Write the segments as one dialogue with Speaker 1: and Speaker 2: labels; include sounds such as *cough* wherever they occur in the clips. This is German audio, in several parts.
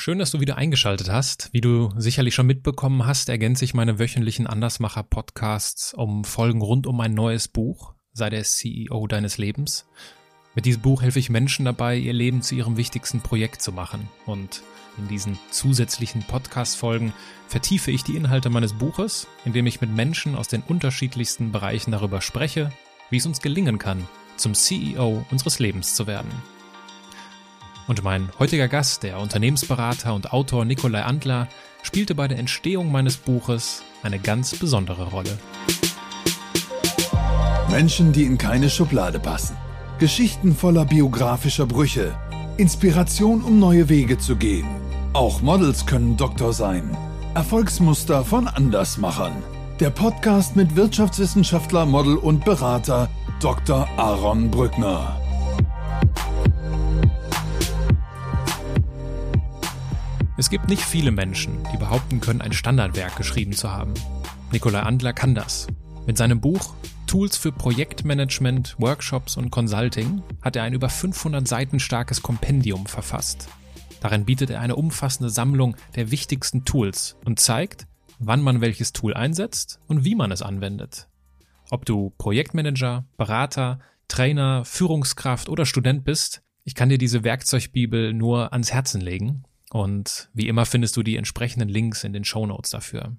Speaker 1: Schön, dass du wieder eingeschaltet hast. Wie du sicherlich schon mitbekommen hast, ergänze ich meine wöchentlichen Andersmacher-Podcasts um Folgen rund um mein neues Buch, Sei der CEO deines Lebens. Mit diesem Buch helfe ich Menschen dabei, ihr Leben zu ihrem wichtigsten Projekt zu machen. Und in diesen zusätzlichen Podcast-Folgen vertiefe ich die Inhalte meines Buches, indem ich mit Menschen aus den unterschiedlichsten Bereichen darüber spreche, wie es uns gelingen kann, zum CEO unseres Lebens zu werden. Und mein heutiger Gast, der Unternehmensberater und Autor Nikolai Antler, spielte bei der Entstehung meines Buches eine ganz besondere Rolle.
Speaker 2: Menschen, die in keine Schublade passen. Geschichten voller biografischer Brüche. Inspiration, um neue Wege zu gehen. Auch Models können Doktor sein. Erfolgsmuster von Andersmachern. Der Podcast mit Wirtschaftswissenschaftler, Model und Berater Dr. Aaron Brückner.
Speaker 1: Es gibt nicht viele Menschen, die behaupten können, ein Standardwerk geschrieben zu haben. Nikolai Andler kann das. Mit seinem Buch Tools für Projektmanagement, Workshops und Consulting hat er ein über 500 Seiten starkes Kompendium verfasst. Darin bietet er eine umfassende Sammlung der wichtigsten Tools und zeigt, wann man welches Tool einsetzt und wie man es anwendet. Ob du Projektmanager, Berater, Trainer, Führungskraft oder Student bist, ich kann dir diese Werkzeugbibel nur ans Herzen legen und wie immer findest du die entsprechenden Links in den Show Notes dafür.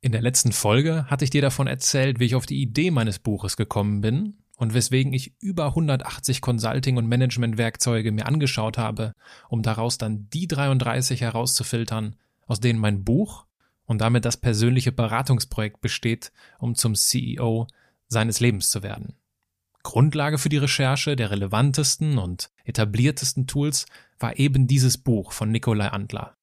Speaker 1: In der letzten Folge hatte ich dir davon erzählt, wie ich auf die Idee meines Buches gekommen bin und weswegen ich über 180 Consulting- und Management-Werkzeuge mir angeschaut habe, um daraus dann die 33 herauszufiltern, aus denen mein Buch und damit das persönliche Beratungsprojekt besteht, um zum CEO seines Lebens zu werden. Grundlage für die Recherche der relevantesten und etabliertesten Tools war eben dieses Buch von Nikolai Antler.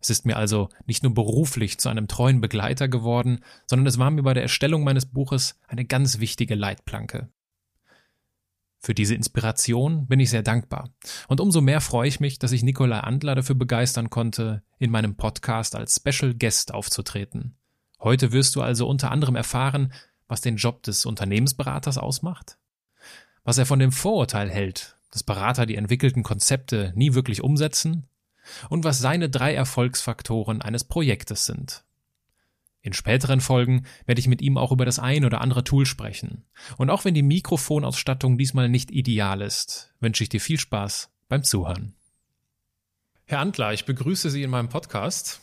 Speaker 1: Es ist mir also nicht nur beruflich zu einem treuen Begleiter geworden, sondern es war mir bei der Erstellung meines Buches eine ganz wichtige Leitplanke. Für diese Inspiration bin ich sehr dankbar. Und umso mehr freue ich mich, dass ich Nikolai Antler dafür begeistern konnte, in meinem Podcast als Special Guest aufzutreten. Heute wirst du also unter anderem erfahren, was den Job des Unternehmensberaters ausmacht, was er von dem Vorurteil hält, dass Berater die entwickelten Konzepte nie wirklich umsetzen und was seine drei Erfolgsfaktoren eines Projektes sind. In späteren Folgen werde ich mit ihm auch über das ein oder andere Tool sprechen. Und auch wenn die Mikrofonausstattung diesmal nicht ideal ist, wünsche ich dir viel Spaß beim Zuhören. Herr Antler, ich begrüße Sie in meinem Podcast.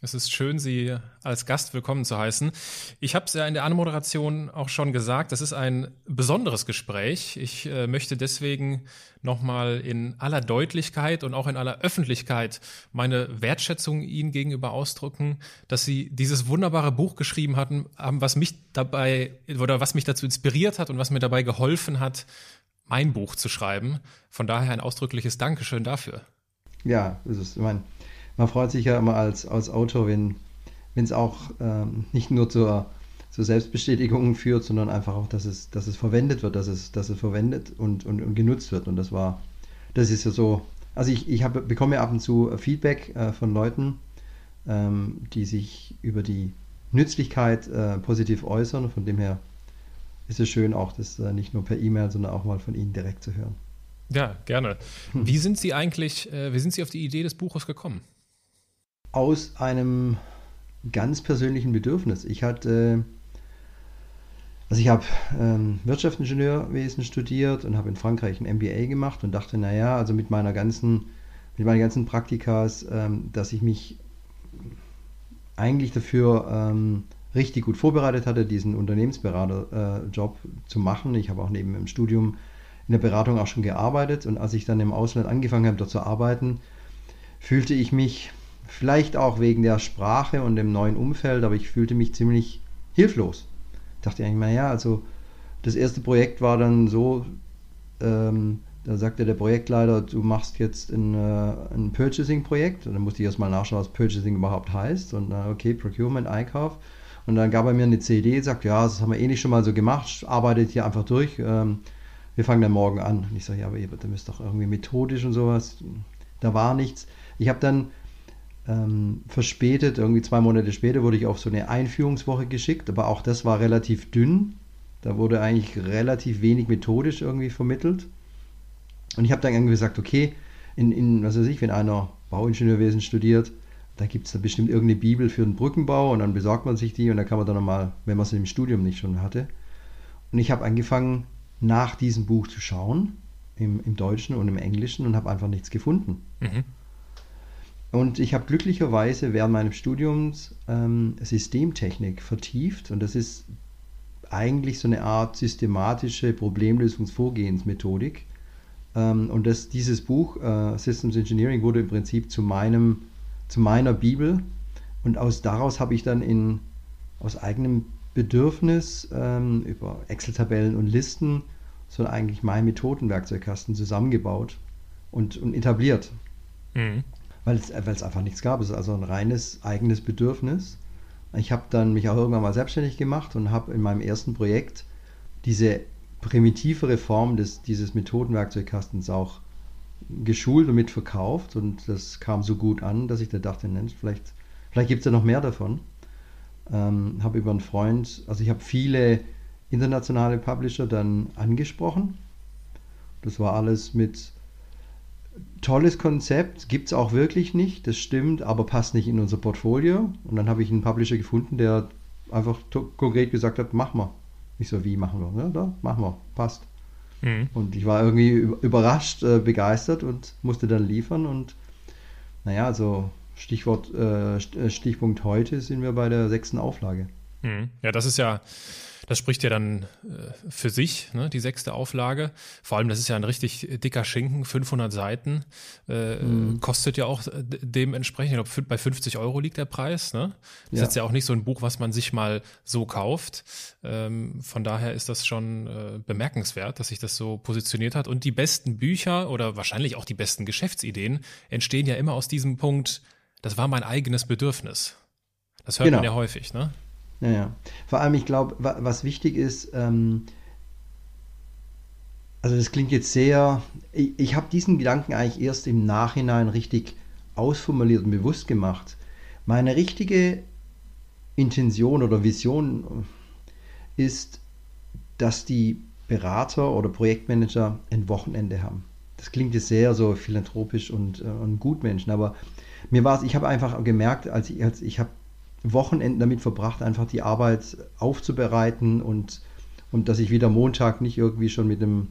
Speaker 1: Es ist schön, Sie als Gast willkommen zu heißen. Ich habe es ja in der Anmoderation auch schon gesagt, das ist ein besonderes Gespräch. Ich äh, möchte deswegen nochmal in aller Deutlichkeit und auch in aller Öffentlichkeit meine Wertschätzung Ihnen gegenüber ausdrücken, dass Sie dieses wunderbare Buch geschrieben hatten, haben, was mich dabei oder was mich dazu inspiriert hat und was mir dabei geholfen hat, mein Buch zu schreiben. Von daher ein ausdrückliches Dankeschön dafür.
Speaker 3: Ja, es ist, ich meine, man freut sich ja immer als, als Autor, wenn es auch ähm, nicht nur zur, zur Selbstbestätigung führt, sondern einfach auch, dass es, dass es verwendet wird, dass es, dass es verwendet und, und, und genutzt wird. Und das war, das ist ja so, also ich, ich hab, bekomme ja ab und zu Feedback äh, von Leuten, ähm, die sich über die Nützlichkeit äh, positiv äußern. Von dem her ist es schön, auch das äh, nicht nur per E-Mail, sondern auch mal von Ihnen direkt zu hören.
Speaker 1: Ja, gerne. Wie sind Sie eigentlich, äh, wie sind Sie auf die Idee des Buches gekommen?
Speaker 3: Aus einem ganz persönlichen Bedürfnis. Ich hatte, also ich habe ähm, Wirtschaftsingenieurwesen studiert und habe in Frankreich ein MBA gemacht und dachte, naja, also mit meiner ganzen, mit meinen ganzen Praktikas, ähm, dass ich mich eigentlich dafür ähm, richtig gut vorbereitet hatte, diesen Unternehmensberaterjob äh, zu machen. Ich habe auch neben dem Studium in der Beratung auch schon gearbeitet und als ich dann im Ausland angefangen habe, dort zu arbeiten, fühlte ich mich Vielleicht auch wegen der Sprache und dem neuen Umfeld, aber ich fühlte mich ziemlich hilflos. Dachte eigentlich, naja, also das erste Projekt war dann so, ähm, da sagte der Projektleiter, du machst jetzt ein, äh, ein Purchasing-Projekt. Und dann musste ich erstmal nachschauen, was Purchasing überhaupt heißt. Und dann, okay, Procurement, Einkauf. Und dann gab er mir eine CD, sagt, ja, das haben wir eh nicht schon mal so gemacht, arbeitet hier einfach durch. Ähm, wir fangen dann morgen an. Und ich sage, ja, aber ihr müsst doch irgendwie methodisch und sowas. Da war nichts. Ich habe dann ähm, verspätet, irgendwie zwei Monate später wurde ich auf so eine Einführungswoche geschickt, aber auch das war relativ dünn. Da wurde eigentlich relativ wenig methodisch irgendwie vermittelt. Und ich habe dann irgendwie gesagt, okay, in, in, was weiß ich, wenn einer Bauingenieurwesen studiert. Da gibt es da bestimmt irgendeine Bibel für den Brückenbau und dann besorgt man sich die und dann kann man dann nochmal, wenn man es im Studium nicht schon hatte. Und ich habe angefangen, nach diesem Buch zu schauen, im, im Deutschen und im Englischen und habe einfach nichts gefunden. Mhm. Und ich habe glücklicherweise während meines Studiums ähm, Systemtechnik vertieft und das ist eigentlich so eine Art systematische Problemlösungsvorgehensmethodik. Ähm, und das, dieses Buch, äh, Systems Engineering, wurde im Prinzip zu, meinem, zu meiner Bibel. Und aus daraus habe ich dann in, aus eigenem Bedürfnis ähm, über Excel-Tabellen und Listen so eigentlich mein Methodenwerkzeugkasten zusammengebaut und, und etabliert. Mhm weil es, weil es einfach nichts gab. Es ist also ein reines eigenes Bedürfnis. Ich habe dann mich auch irgendwann mal selbstständig gemacht und habe in meinem ersten Projekt diese primitivere Form des, dieses Methodenwerkzeugkastens auch geschult und mitverkauft und das kam so gut an, dass ich da dachte, Mensch, vielleicht, vielleicht gibt es ja noch mehr davon. Ähm, habe über einen Freund, also ich habe viele internationale Publisher dann angesprochen. Das war alles mit tolles Konzept, gibt es auch wirklich nicht, das stimmt, aber passt nicht in unser Portfolio. Und dann habe ich einen Publisher gefunden, der einfach konkret gesagt hat, mach mal. Ich so, wie machen wir? Ja, da, machen wir, passt. Mhm. Und ich war irgendwie überrascht, äh, begeistert und musste dann liefern. Und naja, also Stichwort, äh, äh, Stichpunkt heute sind wir bei der sechsten Auflage.
Speaker 1: Mhm. Ja, das ist ja das spricht ja dann äh, für sich, ne, die sechste Auflage. Vor allem, das ist ja ein richtig dicker Schinken, 500 Seiten, äh, mhm. kostet ja auch äh, dementsprechend, ich glaube, bei 50 Euro liegt der Preis. Ne? Das ja. ist jetzt ja auch nicht so ein Buch, was man sich mal so kauft. Ähm, von daher ist das schon äh, bemerkenswert, dass sich das so positioniert hat. Und die besten Bücher oder wahrscheinlich auch die besten Geschäftsideen entstehen ja immer aus diesem Punkt, das war mein eigenes Bedürfnis. Das hört genau. man ja häufig, ne?
Speaker 3: Ja, ja. Vor allem, ich glaube, was wichtig ist, ähm, also das klingt jetzt sehr, ich, ich habe diesen Gedanken eigentlich erst im Nachhinein richtig ausformuliert und bewusst gemacht. Meine richtige Intention oder Vision ist, dass die Berater oder Projektmanager ein Wochenende haben. Das klingt jetzt sehr so philanthropisch und, äh, und Gutmenschen, aber mir war es, ich habe einfach gemerkt, als ich, als ich habe Wochenenden damit verbracht, einfach die Arbeit aufzubereiten und, und dass ich wieder Montag nicht irgendwie schon mit, dem,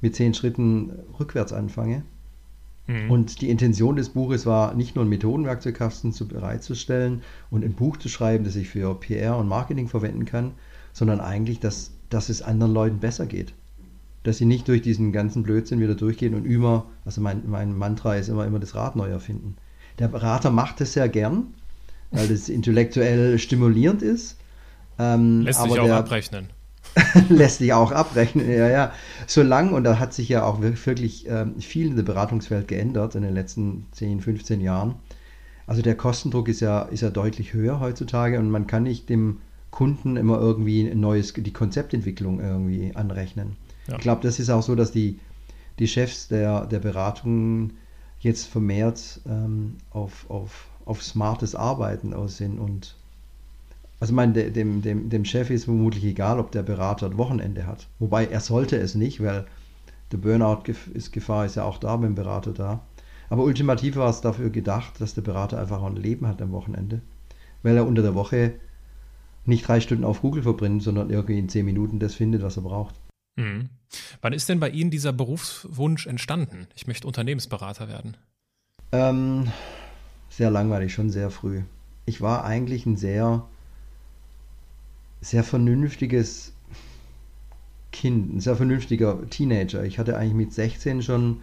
Speaker 3: mit zehn Schritten rückwärts anfange. Mhm. Und die Intention des Buches war, nicht nur einen Methodenwerkzeugkasten zu bereitzustellen und ein Buch zu schreiben, das ich für PR und Marketing verwenden kann, sondern eigentlich, dass, dass es anderen Leuten besser geht. Dass sie nicht durch diesen ganzen Blödsinn wieder durchgehen und immer, also mein, mein Mantra ist immer, immer das Rad neu erfinden. Der Berater macht es sehr gern, weil das intellektuell stimulierend ist.
Speaker 1: Ähm, lässt sich auch der, abrechnen. *laughs*
Speaker 3: lässt sich auch abrechnen, ja, ja. Solange, und da hat sich ja auch wirklich ähm, viel in der Beratungswelt geändert in den letzten 10, 15 Jahren. Also der Kostendruck ist ja, ist ja deutlich höher heutzutage und man kann nicht dem Kunden immer irgendwie ein neues, die Konzeptentwicklung irgendwie anrechnen. Ja. Ich glaube, das ist auch so, dass die, die Chefs der, der Beratungen jetzt vermehrt ähm, auf, auf auf smartes Arbeiten aussehen und also mein, dem, dem, dem Chef ist vermutlich egal, ob der Berater ein Wochenende hat. Wobei er sollte es nicht, weil der Burnout-Gefahr ist ja auch da beim Berater da. Aber ultimativ war es dafür gedacht, dass der Berater einfach auch ein Leben hat am Wochenende, weil er unter der Woche nicht drei Stunden auf Google verbringt, sondern irgendwie in zehn Minuten das findet, was er braucht.
Speaker 1: Mhm. Wann ist denn bei Ihnen dieser Berufswunsch entstanden? Ich möchte Unternehmensberater werden.
Speaker 3: Ähm, sehr langweilig, schon sehr früh. Ich war eigentlich ein sehr, sehr vernünftiges Kind, ein sehr vernünftiger Teenager. Ich hatte eigentlich mit 16 schon,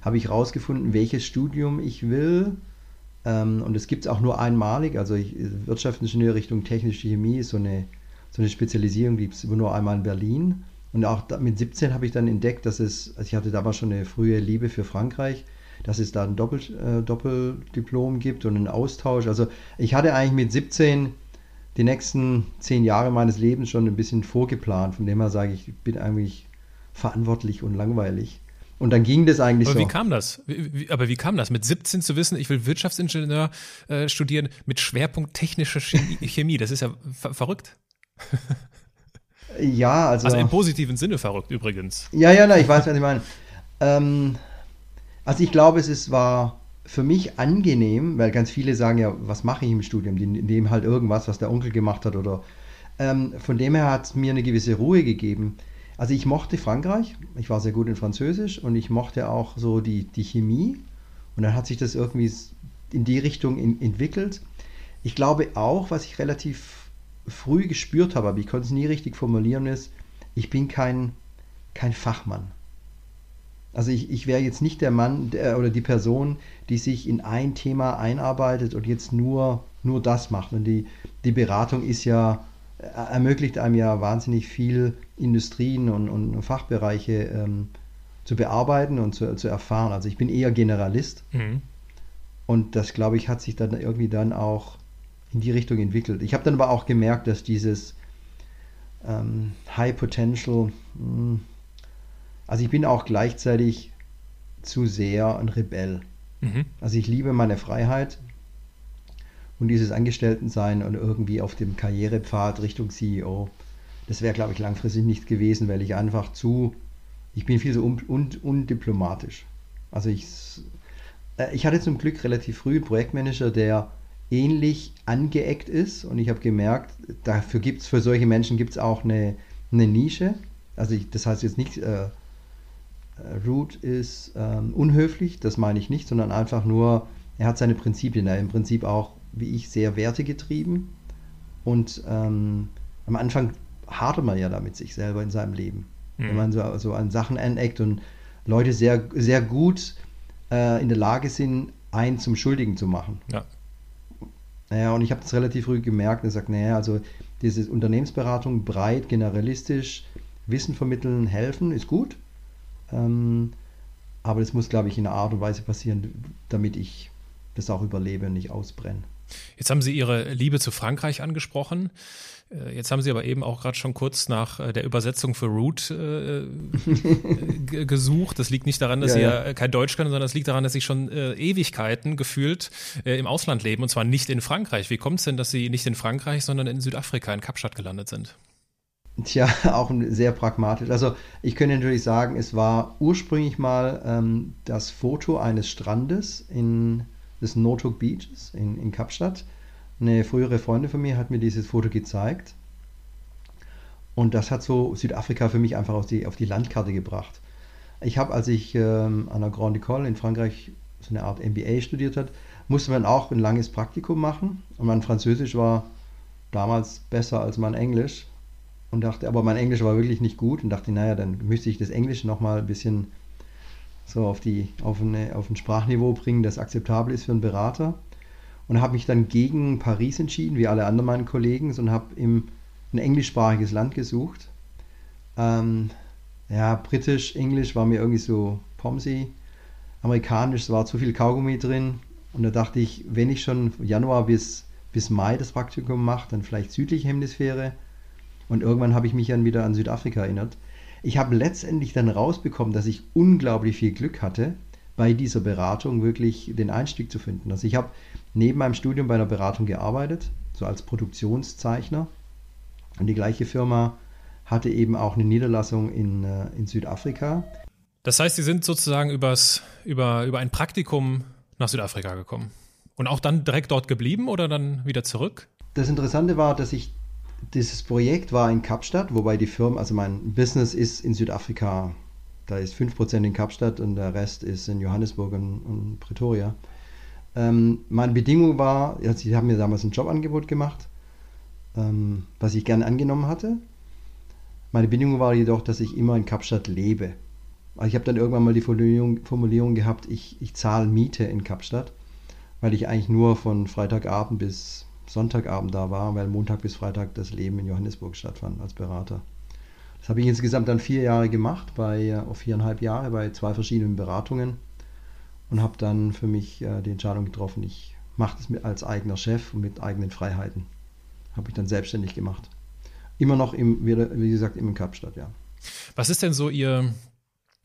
Speaker 3: habe ich rausgefunden, welches Studium ich will. Ähm, und es gibt es auch nur einmalig. Also ich, Wirtschaftsingenieur Richtung technische Chemie ist so eine, so eine Spezialisierung, die gibt es nur einmal in Berlin. Und auch mit 17 habe ich dann entdeckt, dass es, also ich hatte damals schon eine frühe Liebe für Frankreich dass es da ein Doppel, äh, Doppeldiplom gibt und einen Austausch. Also ich hatte eigentlich mit 17 die nächsten zehn Jahre meines Lebens schon ein bisschen vorgeplant. Von dem her sage ich, ich bin eigentlich verantwortlich und langweilig. Und dann ging das eigentlich
Speaker 1: aber
Speaker 3: so.
Speaker 1: Wie kam das? Wie, aber wie kam das? Mit 17 zu wissen, ich will Wirtschaftsingenieur äh, studieren mit Schwerpunkt technische Chemie. *laughs* Chemie. Das ist ja ver verrückt.
Speaker 3: Ja, also.
Speaker 1: Also im positiven Sinne verrückt übrigens.
Speaker 3: Ja, ja, na, ich weiß, was ich meine. Ähm, also ich glaube, es ist, war für mich angenehm, weil ganz viele sagen ja, was mache ich im Studium? Die nehmen halt irgendwas, was der Onkel gemacht hat oder ähm, von dem her hat es mir eine gewisse Ruhe gegeben. Also ich mochte Frankreich, ich war sehr gut in Französisch und ich mochte auch so die, die Chemie und dann hat sich das irgendwie in die Richtung in, entwickelt. Ich glaube auch, was ich relativ früh gespürt habe, aber ich konnte es nie richtig formulieren, ist, ich bin kein, kein Fachmann. Also ich, ich wäre jetzt nicht der Mann der, oder die Person, die sich in ein Thema einarbeitet und jetzt nur, nur das macht. Und die, die Beratung ist ja, äh, ermöglicht einem ja wahnsinnig viel Industrien und, und Fachbereiche ähm, zu bearbeiten und zu, zu erfahren. Also ich bin eher Generalist. Mhm. Und das, glaube ich, hat sich dann irgendwie dann auch in die Richtung entwickelt. Ich habe dann aber auch gemerkt, dass dieses ähm, High Potential, mh, hm, also ich bin auch gleichzeitig zu sehr ein Rebell. Mhm. Also ich liebe meine Freiheit und dieses Angestelltensein und irgendwie auf dem Karrierepfad Richtung CEO, das wäre, glaube ich, langfristig nicht gewesen, weil ich einfach zu, ich bin viel so un, un, undiplomatisch. Also ich, äh, ich hatte zum Glück relativ früh einen Projektmanager, der ähnlich angeeckt ist und ich habe gemerkt, dafür gibt es, für solche Menschen gibt es auch eine, eine Nische. Also ich, das heißt jetzt nicht, äh, Root ist ähm, unhöflich, das meine ich nicht, sondern einfach nur, er hat seine Prinzipien, er im Prinzip auch, wie ich, sehr wertegetrieben und ähm, am Anfang hadert man ja damit sich selber in seinem Leben. Mhm. Wenn man so, so an Sachen aneckt und Leute sehr, sehr gut äh, in der Lage sind, einen zum Schuldigen zu machen. Ja. Naja, und ich habe das relativ früh gemerkt und gesagt, naja, also diese Unternehmensberatung breit, generalistisch, Wissen vermitteln, helfen, ist gut. Ähm, aber das muss, glaube ich, in einer Art und Weise passieren, damit ich das auch überlebe und nicht ausbrenne.
Speaker 1: Jetzt haben Sie Ihre Liebe zu Frankreich angesprochen. Äh, jetzt haben Sie aber eben auch gerade schon kurz nach äh, der Übersetzung für Root äh, *laughs* gesucht. Das liegt nicht daran, dass ja, Sie ja, kein Deutsch können, sondern es liegt daran, dass Sie schon äh, Ewigkeiten gefühlt äh, im Ausland leben und zwar nicht in Frankreich. Wie kommt es denn, dass Sie nicht in Frankreich, sondern in Südafrika, in Kapstadt gelandet sind?
Speaker 3: Tja, *laughs* auch sehr pragmatisch. Also ich könnte natürlich sagen, es war ursprünglich mal ähm, das Foto eines Strandes in des Notok Beaches in, in Kapstadt. Eine frühere Freundin von mir hat mir dieses Foto gezeigt. Und das hat so Südafrika für mich einfach auf die, auf die Landkarte gebracht. Ich habe, als ich ähm, an der Grande École in Frankreich so eine Art MBA studiert hat, musste man auch ein langes Praktikum machen. Und mein Französisch war damals besser als mein Englisch und dachte, aber mein Englisch war wirklich nicht gut und dachte, naja, dann müsste ich das Englisch nochmal ein bisschen so auf, die, auf, eine, auf ein Sprachniveau bringen, das akzeptabel ist für einen Berater. Und habe mich dann gegen Paris entschieden, wie alle anderen meinen Kollegen, und habe im, ein englischsprachiges Land gesucht. Ähm, ja, britisch, englisch war mir irgendwie so Pomsy. Amerikanisch, es war zu viel Kaugummi drin. Und da dachte ich, wenn ich schon Januar bis, bis Mai das Praktikum mache, dann vielleicht südliche Hemisphäre und irgendwann habe ich mich dann wieder an Südafrika erinnert. Ich habe letztendlich dann rausbekommen, dass ich unglaublich viel Glück hatte, bei dieser Beratung wirklich den Einstieg zu finden. Also ich habe neben meinem Studium bei einer Beratung gearbeitet, so als Produktionszeichner. Und die gleiche Firma hatte eben auch eine Niederlassung in, äh, in Südafrika.
Speaker 1: Das heißt, Sie sind sozusagen übers, über, über ein Praktikum nach Südafrika gekommen. Und auch dann direkt dort geblieben oder dann wieder zurück?
Speaker 3: Das Interessante war, dass ich dieses Projekt war in Kapstadt, wobei die Firma, also mein Business ist in Südafrika. Da ist 5% in Kapstadt und der Rest ist in Johannesburg und, und Pretoria. Ähm, meine Bedingung war, also sie haben mir damals ein Jobangebot gemacht, ähm, was ich gerne angenommen hatte. Meine Bedingung war jedoch, dass ich immer in Kapstadt lebe. Also ich habe dann irgendwann mal die Formulierung, Formulierung gehabt, ich, ich zahle Miete in Kapstadt, weil ich eigentlich nur von Freitagabend bis Sonntagabend da war, weil Montag bis Freitag das Leben in Johannesburg stattfand als Berater. Das habe ich insgesamt dann vier Jahre gemacht, bei äh, viereinhalb Jahre bei zwei verschiedenen Beratungen und habe dann für mich äh, die Entscheidung getroffen, ich mache das mit, als eigener Chef und mit eigenen Freiheiten. Habe ich dann selbstständig gemacht. Immer noch, im, wie, wie gesagt, im Kapstadt, ja.
Speaker 1: Was ist denn so Ihr,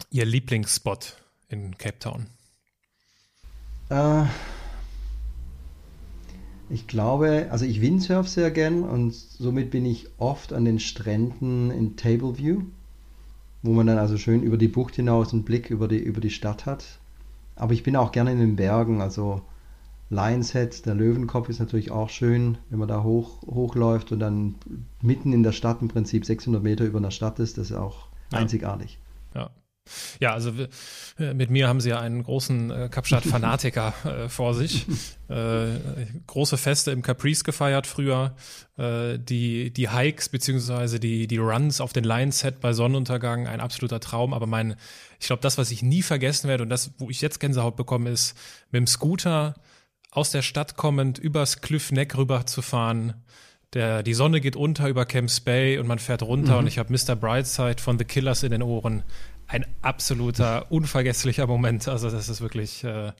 Speaker 1: Ihr Lieblingsspot in Cape Town?
Speaker 3: Äh, ich glaube, also ich windsurf sehr gern und somit bin ich oft an den Stränden in Tableview, wo man dann also schön über die Bucht hinaus einen Blick über die, über die Stadt hat. aber ich bin auch gerne in den Bergen, also Lions Head, der Löwenkopf ist natürlich auch schön, wenn man da hoch, hochläuft und dann mitten in der Stadt im Prinzip 600 Meter über einer Stadt ist, das ist auch ja. einzigartig.
Speaker 1: Ja. Ja, also äh, mit mir haben sie ja einen großen äh, Kapstadt-Fanatiker *laughs* äh, vor sich. Äh, große Feste im Caprice gefeiert früher. Äh, die, die Hikes beziehungsweise die, die Runs auf den Lions Head bei Sonnenuntergang, ein absoluter Traum. Aber mein, ich glaube, das, was ich nie vergessen werde und das, wo ich jetzt Gänsehaut bekomme, ist mit dem Scooter aus der Stadt kommend übers Cliff Neck rüber zu fahren. Der, die Sonne geht unter über Camps Bay und man fährt runter mhm. und ich habe Mr. Brightside von The Killers in den Ohren. Ein absoluter, unvergesslicher Moment. Also das ist wirklich äh,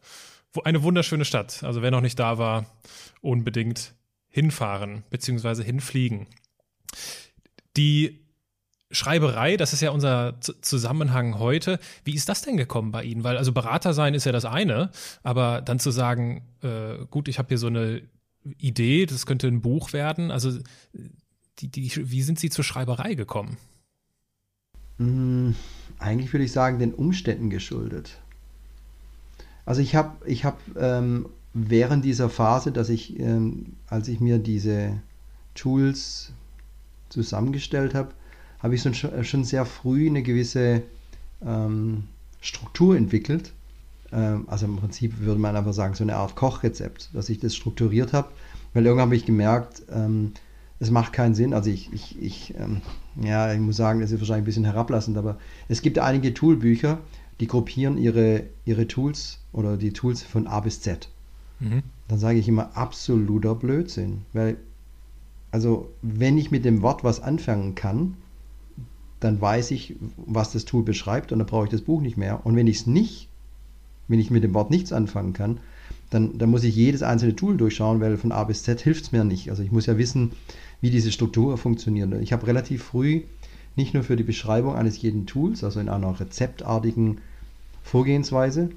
Speaker 1: eine wunderschöne Stadt. Also wer noch nicht da war, unbedingt hinfahren bzw. hinfliegen. Die Schreiberei, das ist ja unser Zusammenhang heute. Wie ist das denn gekommen bei Ihnen? Weil also Berater sein ist ja das eine, aber dann zu sagen, äh, gut, ich habe hier so eine Idee, das könnte ein Buch werden. Also die, die, wie sind Sie zur Schreiberei gekommen?
Speaker 3: Hm, eigentlich würde ich sagen, den Umständen geschuldet. Also ich habe ich hab, ähm, während dieser Phase, dass ich, ähm, als ich mir diese Tools zusammengestellt habe, habe ich schon, schon sehr früh eine gewisse ähm, Struktur entwickelt. Ähm, also im Prinzip würde man einfach sagen, so eine Art Kochrezept, dass ich das strukturiert habe. Weil irgendwann habe ich gemerkt, ähm, es macht keinen Sinn. Also ich, ich, ich ähm, ja, ich muss sagen, das ist wahrscheinlich ein bisschen herablassend, aber es gibt einige Toolbücher, die gruppieren ihre, ihre Tools oder die Tools von A bis Z. Mhm. Dann sage ich immer absoluter Blödsinn. Weil, also wenn ich mit dem Wort was anfangen kann, dann weiß ich, was das Tool beschreibt und dann brauche ich das Buch nicht mehr. Und wenn ich es nicht, wenn ich mit dem Wort nichts anfangen kann, dann, dann muss ich jedes einzelne Tool durchschauen, weil von A bis Z hilft es mir nicht. Also ich muss ja wissen, wie diese Struktur funktioniert. Ich habe relativ früh nicht nur für die Beschreibung eines jeden Tools, also in einer rezeptartigen Vorgehensweise,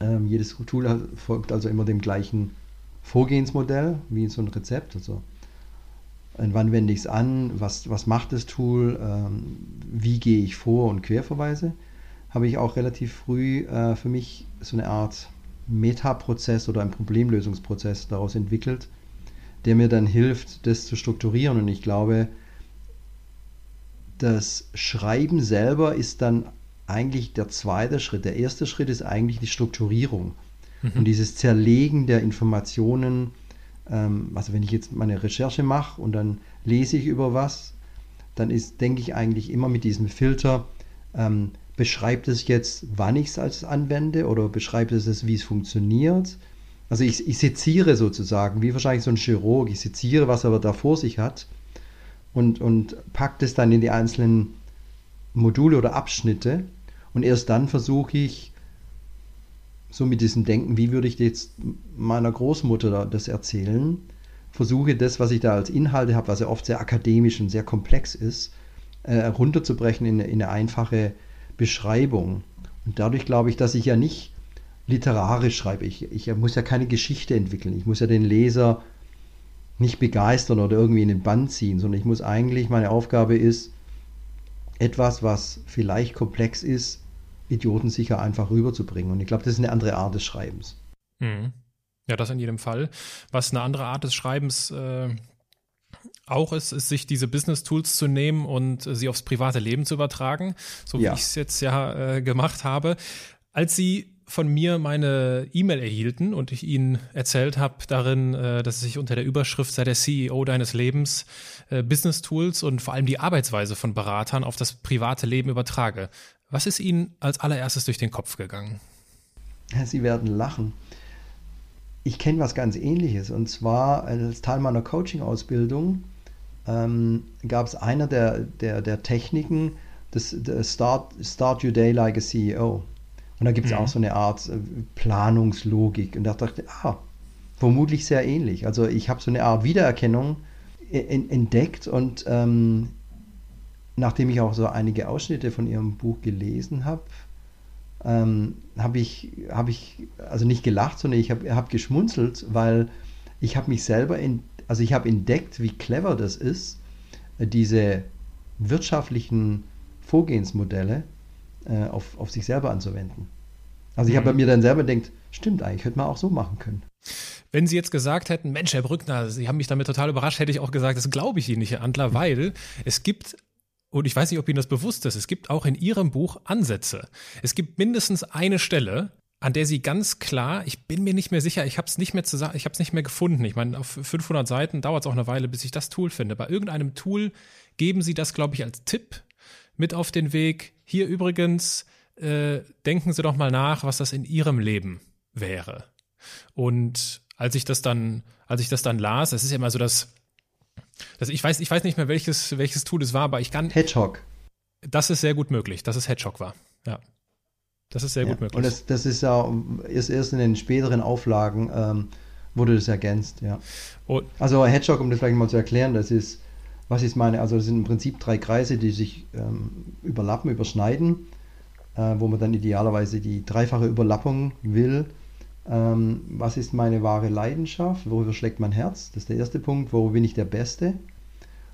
Speaker 3: ähm, jedes Tool folgt also immer dem gleichen Vorgehensmodell wie so ein Rezept. Also wann wende ich es an, was, was macht das Tool, ähm, wie gehe ich vor und Querverweise, habe ich auch relativ früh äh, für mich so eine Art Metaprozess oder einen Problemlösungsprozess daraus entwickelt, der mir dann hilft, das zu strukturieren. Und ich glaube, das Schreiben selber ist dann eigentlich der zweite Schritt. Der erste Schritt ist eigentlich die Strukturierung mhm. und dieses Zerlegen der Informationen ähm, also wenn ich jetzt meine Recherche mache und dann lese ich über was, dann ist, denke ich eigentlich immer mit diesem Filter, ähm, beschreibt es jetzt, wann ich es als anwende oder beschreibt es, wie es funktioniert. Also ich, ich seziere sozusagen, wie wahrscheinlich so ein Chirurg, ich seziere, was er da vor sich hat und, und packt es dann in die einzelnen Module oder Abschnitte und erst dann versuche ich so mit diesem Denken, wie würde ich jetzt meiner Großmutter das erzählen, versuche das, was ich da als Inhalte habe, was ja oft sehr akademisch und sehr komplex ist, äh, runterzubrechen in in eine einfache Beschreibung. Und dadurch glaube ich, dass ich ja nicht literarisch schreibe. Ich, ich muss ja keine Geschichte entwickeln. Ich muss ja den Leser nicht begeistern oder irgendwie in den Band ziehen, sondern ich muss eigentlich, meine Aufgabe ist, etwas, was vielleicht komplex ist, Idioten sicher einfach rüberzubringen. Und ich glaube, das ist eine andere Art des Schreibens.
Speaker 1: Mhm. Ja, das in jedem Fall. Was eine andere Art des Schreibens äh, auch ist, ist, sich diese Business-Tools zu nehmen und äh, sie aufs private Leben zu übertragen, so ja. wie ich es jetzt ja äh, gemacht habe. Als Sie von mir meine E-Mail erhielten und ich Ihnen erzählt habe darin, äh, dass ich unter der Überschrift sei der CEO deines Lebens äh, Business Tools und vor allem die Arbeitsweise von Beratern auf das private Leben übertrage. Was ist Ihnen als allererstes durch den Kopf gegangen?
Speaker 3: Sie werden lachen. Ich kenne was ganz Ähnliches und zwar als Teil meiner Coaching-Ausbildung ähm, gab es einer der, der, der Techniken, das, das Start, Start Your Day Like a CEO. Und da gibt es mhm. auch so eine Art äh, Planungslogik. Und da dachte ich, ah, vermutlich sehr ähnlich. Also ich habe so eine Art Wiedererkennung entdeckt und ähm, nachdem ich auch so einige Ausschnitte von ihrem Buch gelesen habe, ähm, habe ich, hab ich also nicht gelacht, sondern ich habe hab geschmunzelt, weil ich habe mich selber, in, also ich habe entdeckt, wie clever das ist, diese wirtschaftlichen Vorgehensmodelle äh, auf, auf sich selber anzuwenden. Also ich habe bei mir dann selber denkt, stimmt eigentlich, hätte man auch so machen können.
Speaker 1: Wenn Sie jetzt gesagt hätten, Mensch, Herr Brückner, Sie haben mich damit total überrascht, hätte ich auch gesagt, das glaube ich Ihnen nicht, Herr Antler, weil es gibt und ich weiß nicht, ob Ihnen das bewusst ist, es gibt auch in Ihrem Buch Ansätze. Es gibt mindestens eine Stelle, an der Sie ganz klar, ich bin mir nicht mehr sicher, ich habe es nicht mehr zu ich habe es nicht mehr gefunden. Ich meine, auf 500 Seiten dauert es auch eine Weile, bis ich das Tool finde. Bei irgendeinem Tool geben Sie das, glaube ich, als Tipp mit auf den Weg. Hier übrigens, äh, denken Sie doch mal nach, was das in Ihrem Leben wäre. Und als ich das dann, als ich das dann las, es ist ja immer so, dass, dass ich weiß, ich weiß nicht mehr welches, welches Tool es war, aber ich kann.
Speaker 3: Hedgehog.
Speaker 1: Das ist sehr gut möglich, dass es Hedgehog war. Ja. Das ist sehr ja, gut möglich.
Speaker 3: Und das, das ist ja erst, erst in den späteren Auflagen ähm, wurde das ergänzt, ja. Und also Hedgehog, um das vielleicht mal zu erklären, das ist, was ist meine, also das sind im Prinzip drei Kreise, die sich ähm, überlappen, überschneiden, äh, wo man dann idealerweise die dreifache Überlappung will. Ähm, was ist meine wahre Leidenschaft? Worüber schlägt mein Herz? Das ist der erste Punkt. Wo bin ich der Beste?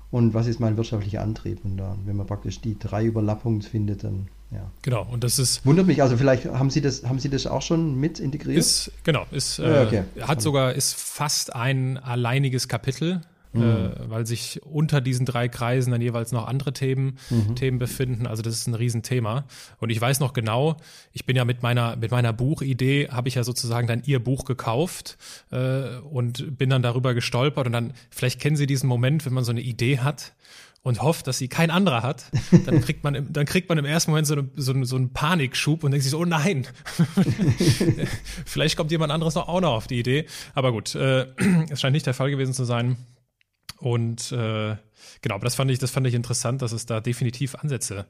Speaker 3: Und was ist mein wirtschaftlicher Antrieb? Und dann, wenn man praktisch die drei Überlappungen findet, dann ja.
Speaker 1: Genau, und das ist.
Speaker 3: Wundert mich, also vielleicht haben Sie das, haben Sie das auch schon mit integriert?
Speaker 1: Ist, genau, ist, äh, okay. hat sogar, ist fast ein alleiniges Kapitel mhm. äh, weil sich unter diesen drei Kreisen dann jeweils noch andere Themen, mhm. Themen befinden. Also das ist ein Riesenthema. Und ich weiß noch genau, ich bin ja mit meiner, mit meiner Buchidee, habe ich ja sozusagen dann ihr Buch gekauft äh, und bin dann darüber gestolpert. Und dann, vielleicht kennen Sie diesen Moment, wenn man so eine Idee hat und hofft, dass sie kein anderer hat, dann *laughs* kriegt man, im, dann kriegt man im ersten Moment so, eine, so, so einen Panikschub und denkt sich so, oh nein, *laughs* vielleicht kommt jemand anderes noch auch noch auf die Idee. Aber gut, äh, *clears throat* es scheint nicht der Fall gewesen zu sein. Und äh, genau, aber das fand ich, das fand ich interessant, dass es da definitiv Ansätze,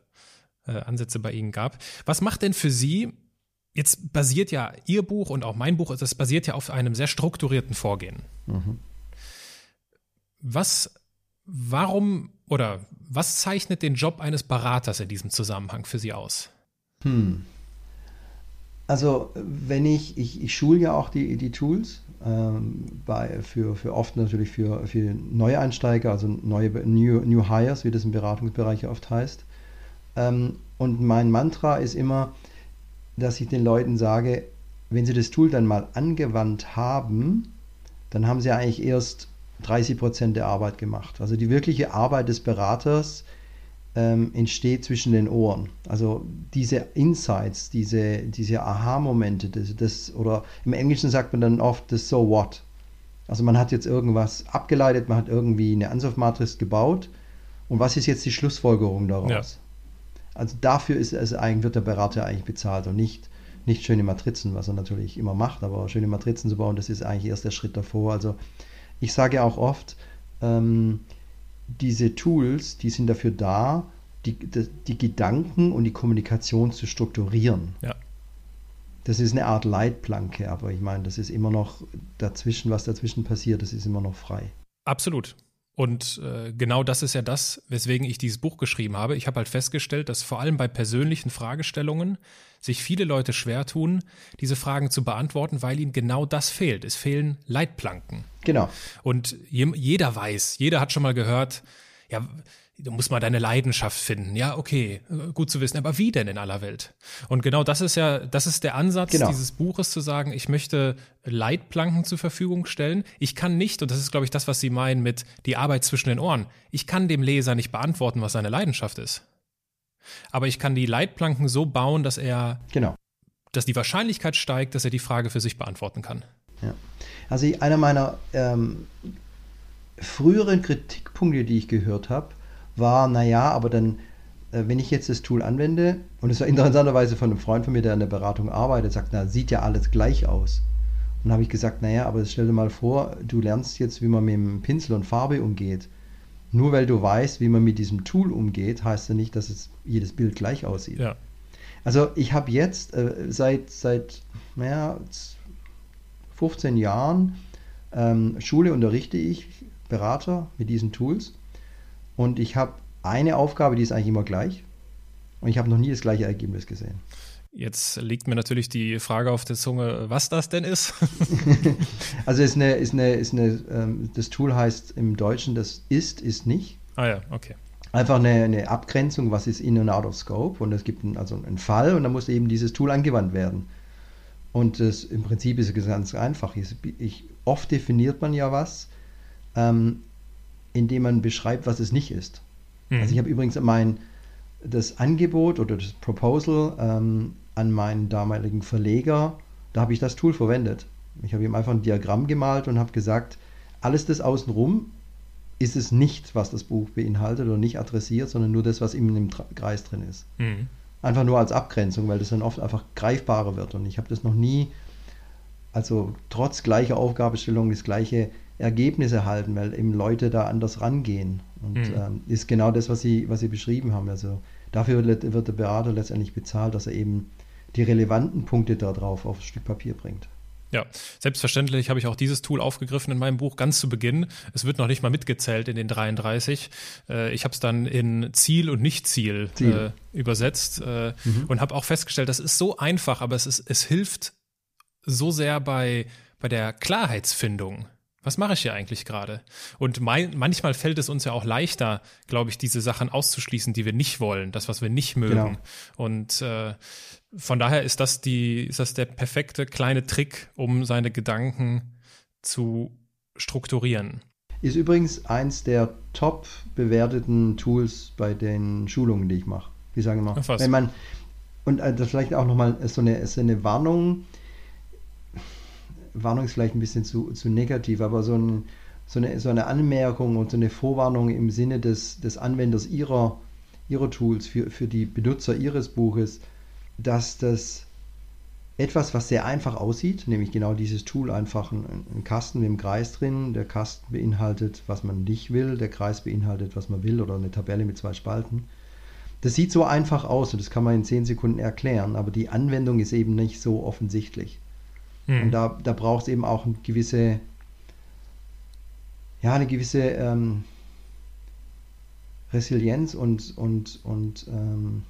Speaker 1: äh, Ansätze bei Ihnen gab. Was macht denn für Sie, jetzt basiert ja Ihr Buch und auch mein Buch, das basiert ja auf einem sehr strukturierten Vorgehen. Mhm. Was, warum oder was zeichnet den Job eines Beraters in diesem Zusammenhang für Sie aus? Hm.
Speaker 3: Also, wenn ich, ich, ich schule ja auch die, die Tools bei, für, für oft natürlich für, für Neueinsteiger, also neue New, New Hires, wie das im Beratungsbereich oft heißt. Ähm, und mein Mantra ist immer, dass ich den Leuten sage, wenn sie das Tool dann mal angewandt haben, dann haben sie eigentlich erst 30 Prozent der Arbeit gemacht. Also die wirkliche Arbeit des Beraters ähm, entsteht zwischen den Ohren. Also diese Insights, diese, diese Aha-Momente, das, das, oder im Englischen sagt man dann oft das So What. Also man hat jetzt irgendwas abgeleitet, man hat irgendwie eine Ansatzmatrix gebaut und was ist jetzt die Schlussfolgerung daraus? Ja. Also dafür ist es eigentlich, wird der Berater eigentlich bezahlt und nicht, nicht schöne Matrizen, was er natürlich immer macht, aber schöne Matrizen zu bauen, das ist eigentlich erst der Schritt davor. Also ich sage auch oft, ähm, diese Tools, die sind dafür da, die, die, Gedanken und die Kommunikation zu strukturieren.
Speaker 1: Ja.
Speaker 3: Das ist eine Art Leitplanke, aber ich meine, das ist immer noch dazwischen, was dazwischen passiert, das ist immer noch frei.
Speaker 1: Absolut. Und äh, genau das ist ja das, weswegen ich dieses Buch geschrieben habe. Ich habe halt festgestellt, dass vor allem bei persönlichen Fragestellungen sich viele Leute schwer tun, diese Fragen zu beantworten, weil ihnen genau das fehlt. Es fehlen Leitplanken.
Speaker 3: Genau.
Speaker 1: Und je, jeder weiß, jeder hat schon mal gehört, ja, du musst mal deine Leidenschaft finden. Ja, okay, gut zu wissen. Aber wie denn in aller Welt? Und genau das ist ja, das ist der Ansatz genau. dieses Buches zu sagen, ich möchte Leitplanken zur Verfügung stellen. Ich kann nicht, und das ist, glaube ich, das, was Sie meinen mit die Arbeit zwischen den Ohren. Ich kann dem Leser nicht beantworten, was seine Leidenschaft ist. Aber ich kann die Leitplanken so bauen, dass er,
Speaker 3: genau.
Speaker 1: dass die Wahrscheinlichkeit steigt, dass er die Frage für sich beantworten kann.
Speaker 3: Ja. Also einer meiner ähm, früheren Kritikpunkte, die ich gehört habe, war, naja, aber dann, äh, wenn ich jetzt das Tool anwende, und es war interessanterweise von einem Freund von mir, der in der Beratung arbeitet, sagt, na, sieht ja alles gleich aus. Und habe ich gesagt, naja, aber stell dir mal vor, du lernst jetzt, wie man mit dem Pinsel und Farbe umgeht. Nur weil du weißt, wie man mit diesem Tool umgeht, heißt ja nicht, dass es jedes Bild gleich aussieht.
Speaker 1: Ja.
Speaker 3: Also ich habe jetzt äh, seit, seit naja, 15 Jahren ähm, Schule unterrichte ich Berater mit diesen Tools und ich habe eine Aufgabe, die ist eigentlich immer gleich und ich habe noch nie das gleiche Ergebnis gesehen.
Speaker 1: Jetzt liegt mir natürlich die Frage auf der Zunge, was das denn ist. *laughs* *laughs*
Speaker 3: also ist eine, ist eine, ist eine, ähm, das Tool heißt im Deutschen, das ist, ist nicht.
Speaker 1: Ah ja, okay.
Speaker 3: Einfach eine, eine Abgrenzung, was ist in und out of scope. Und es gibt einen, also einen Fall und dann muss eben dieses Tool angewandt werden. Und das, im Prinzip ist es ganz einfach. Ich, ich, oft definiert man ja was, ähm, indem man beschreibt, was es nicht ist. Mhm. Also ich habe übrigens mein das Angebot oder das Proposal ähm, an meinen damaligen Verleger, da habe ich das Tool verwendet. Ich habe ihm einfach ein Diagramm gemalt und habe gesagt, alles das außenrum ist es nicht, was das Buch beinhaltet oder nicht adressiert, sondern nur das, was in dem Kreis drin ist. Mhm. Einfach nur als Abgrenzung, weil das dann oft einfach greifbarer wird. Und ich habe das noch nie, also trotz gleicher Aufgabenstellung, das gleiche Ergebnis erhalten, weil eben Leute da anders rangehen. Und mhm. ähm, ist genau das, was Sie, was Sie beschrieben haben. Also dafür wird der Berater letztendlich bezahlt, dass er eben die relevanten Punkte darauf aufs Stück Papier bringt.
Speaker 1: Ja, selbstverständlich habe ich auch dieses Tool aufgegriffen in meinem Buch ganz zu Beginn. Es wird noch nicht mal mitgezählt in den 33. Äh, ich habe es dann in Ziel und Nicht-Ziel äh, übersetzt äh, mhm. und habe auch festgestellt, das ist so einfach, aber es, ist, es hilft so sehr bei, bei der Klarheitsfindung. Was mache ich hier eigentlich gerade? Und mein, manchmal fällt es uns ja auch leichter, glaube ich, diese Sachen auszuschließen, die wir nicht wollen, das, was wir nicht mögen. Genau. Und äh, von daher ist das die, ist das der perfekte kleine Trick, um seine Gedanken zu strukturieren.
Speaker 3: Ist übrigens eins der top bewerteten Tools bei den Schulungen, die ich mache. Die sagen immer, wenn man und äh, das vielleicht auch nochmal so eine, so eine Warnung. Warnung ist vielleicht ein bisschen zu, zu negativ, aber so, ein, so, eine, so eine Anmerkung und so eine Vorwarnung im Sinne des, des Anwenders ihrer, ihrer Tools für, für die Benutzer ihres Buches dass das etwas, was sehr einfach aussieht, nämlich genau dieses Tool, einfach ein, Kasten mit dem Kreis drin. Der Kasten beinhaltet, was man nicht will, der Kreis beinhaltet, was man will, oder eine Tabelle mit zwei Spalten. Das sieht so einfach aus und das kann man in zehn Sekunden erklären, aber die Anwendung ist eben nicht so offensichtlich. Mhm. Und da, da braucht es eben auch eine gewisse, ja, eine gewisse ähm, Resilienz und, und, und ähm,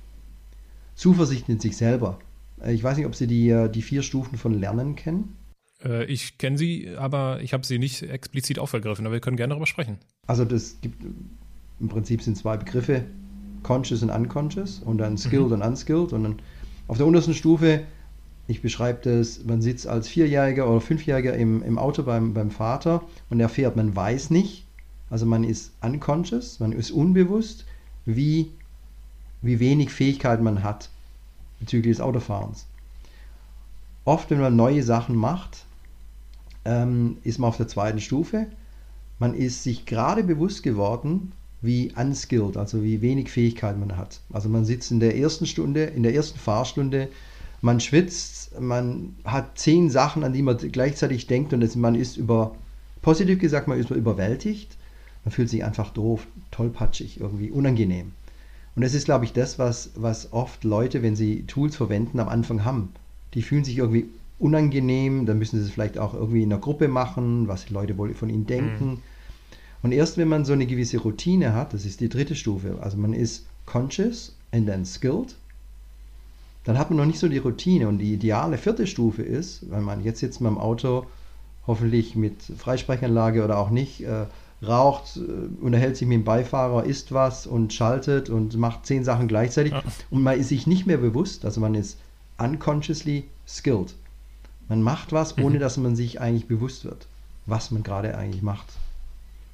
Speaker 3: Zuversicht in sich selber. Äh, ich weiß nicht, ob Sie die, äh, die vier Stufen von Lernen kennen.
Speaker 1: Äh, ich kenne sie, aber ich habe sie nicht explizit aufgegriffen, aber wir können gerne darüber sprechen.
Speaker 3: Also das gibt im Prinzip sind zwei Begriffe, conscious und unconscious und dann skilled mhm. und unskilled und dann auf der untersten Stufe, ich beschreibe das, man sitzt als Vierjähriger oder Fünfjähriger im, im Auto beim, beim Vater und er fährt, man weiß nicht, also man ist unconscious, man ist unbewusst, wie wie wenig Fähigkeit man hat bezüglich des Autofahrens. Oft, wenn man neue Sachen macht, ähm, ist man auf der zweiten Stufe. Man ist sich gerade bewusst geworden, wie unskilled, also wie wenig Fähigkeit man hat. Also man sitzt in der ersten Stunde, in der ersten Fahrstunde, man schwitzt, man hat zehn Sachen, an die man gleichzeitig denkt und man ist über, positiv gesagt, man ist überwältigt. Man fühlt sich einfach doof, tollpatschig, irgendwie unangenehm. Und das ist, glaube ich, das, was, was oft Leute, wenn sie Tools verwenden, am Anfang haben. Die fühlen sich irgendwie unangenehm, dann müssen sie es vielleicht auch irgendwie in einer Gruppe machen, was die Leute wohl von ihnen denken. Mhm. Und erst wenn man so eine gewisse Routine hat, das ist die dritte Stufe, also man ist conscious and then skilled, dann hat man noch nicht so die Routine. Und die ideale vierte Stufe ist, wenn man jetzt sitzt man im Auto, hoffentlich mit Freisprechanlage oder auch nicht, äh, raucht, äh, unterhält sich mit dem Beifahrer, isst was und schaltet und macht zehn Sachen gleichzeitig. Ja. Und man ist sich nicht mehr bewusst, also man ist unconsciously skilled. Man macht was, ohne mhm. dass man sich eigentlich bewusst wird, was man gerade eigentlich macht.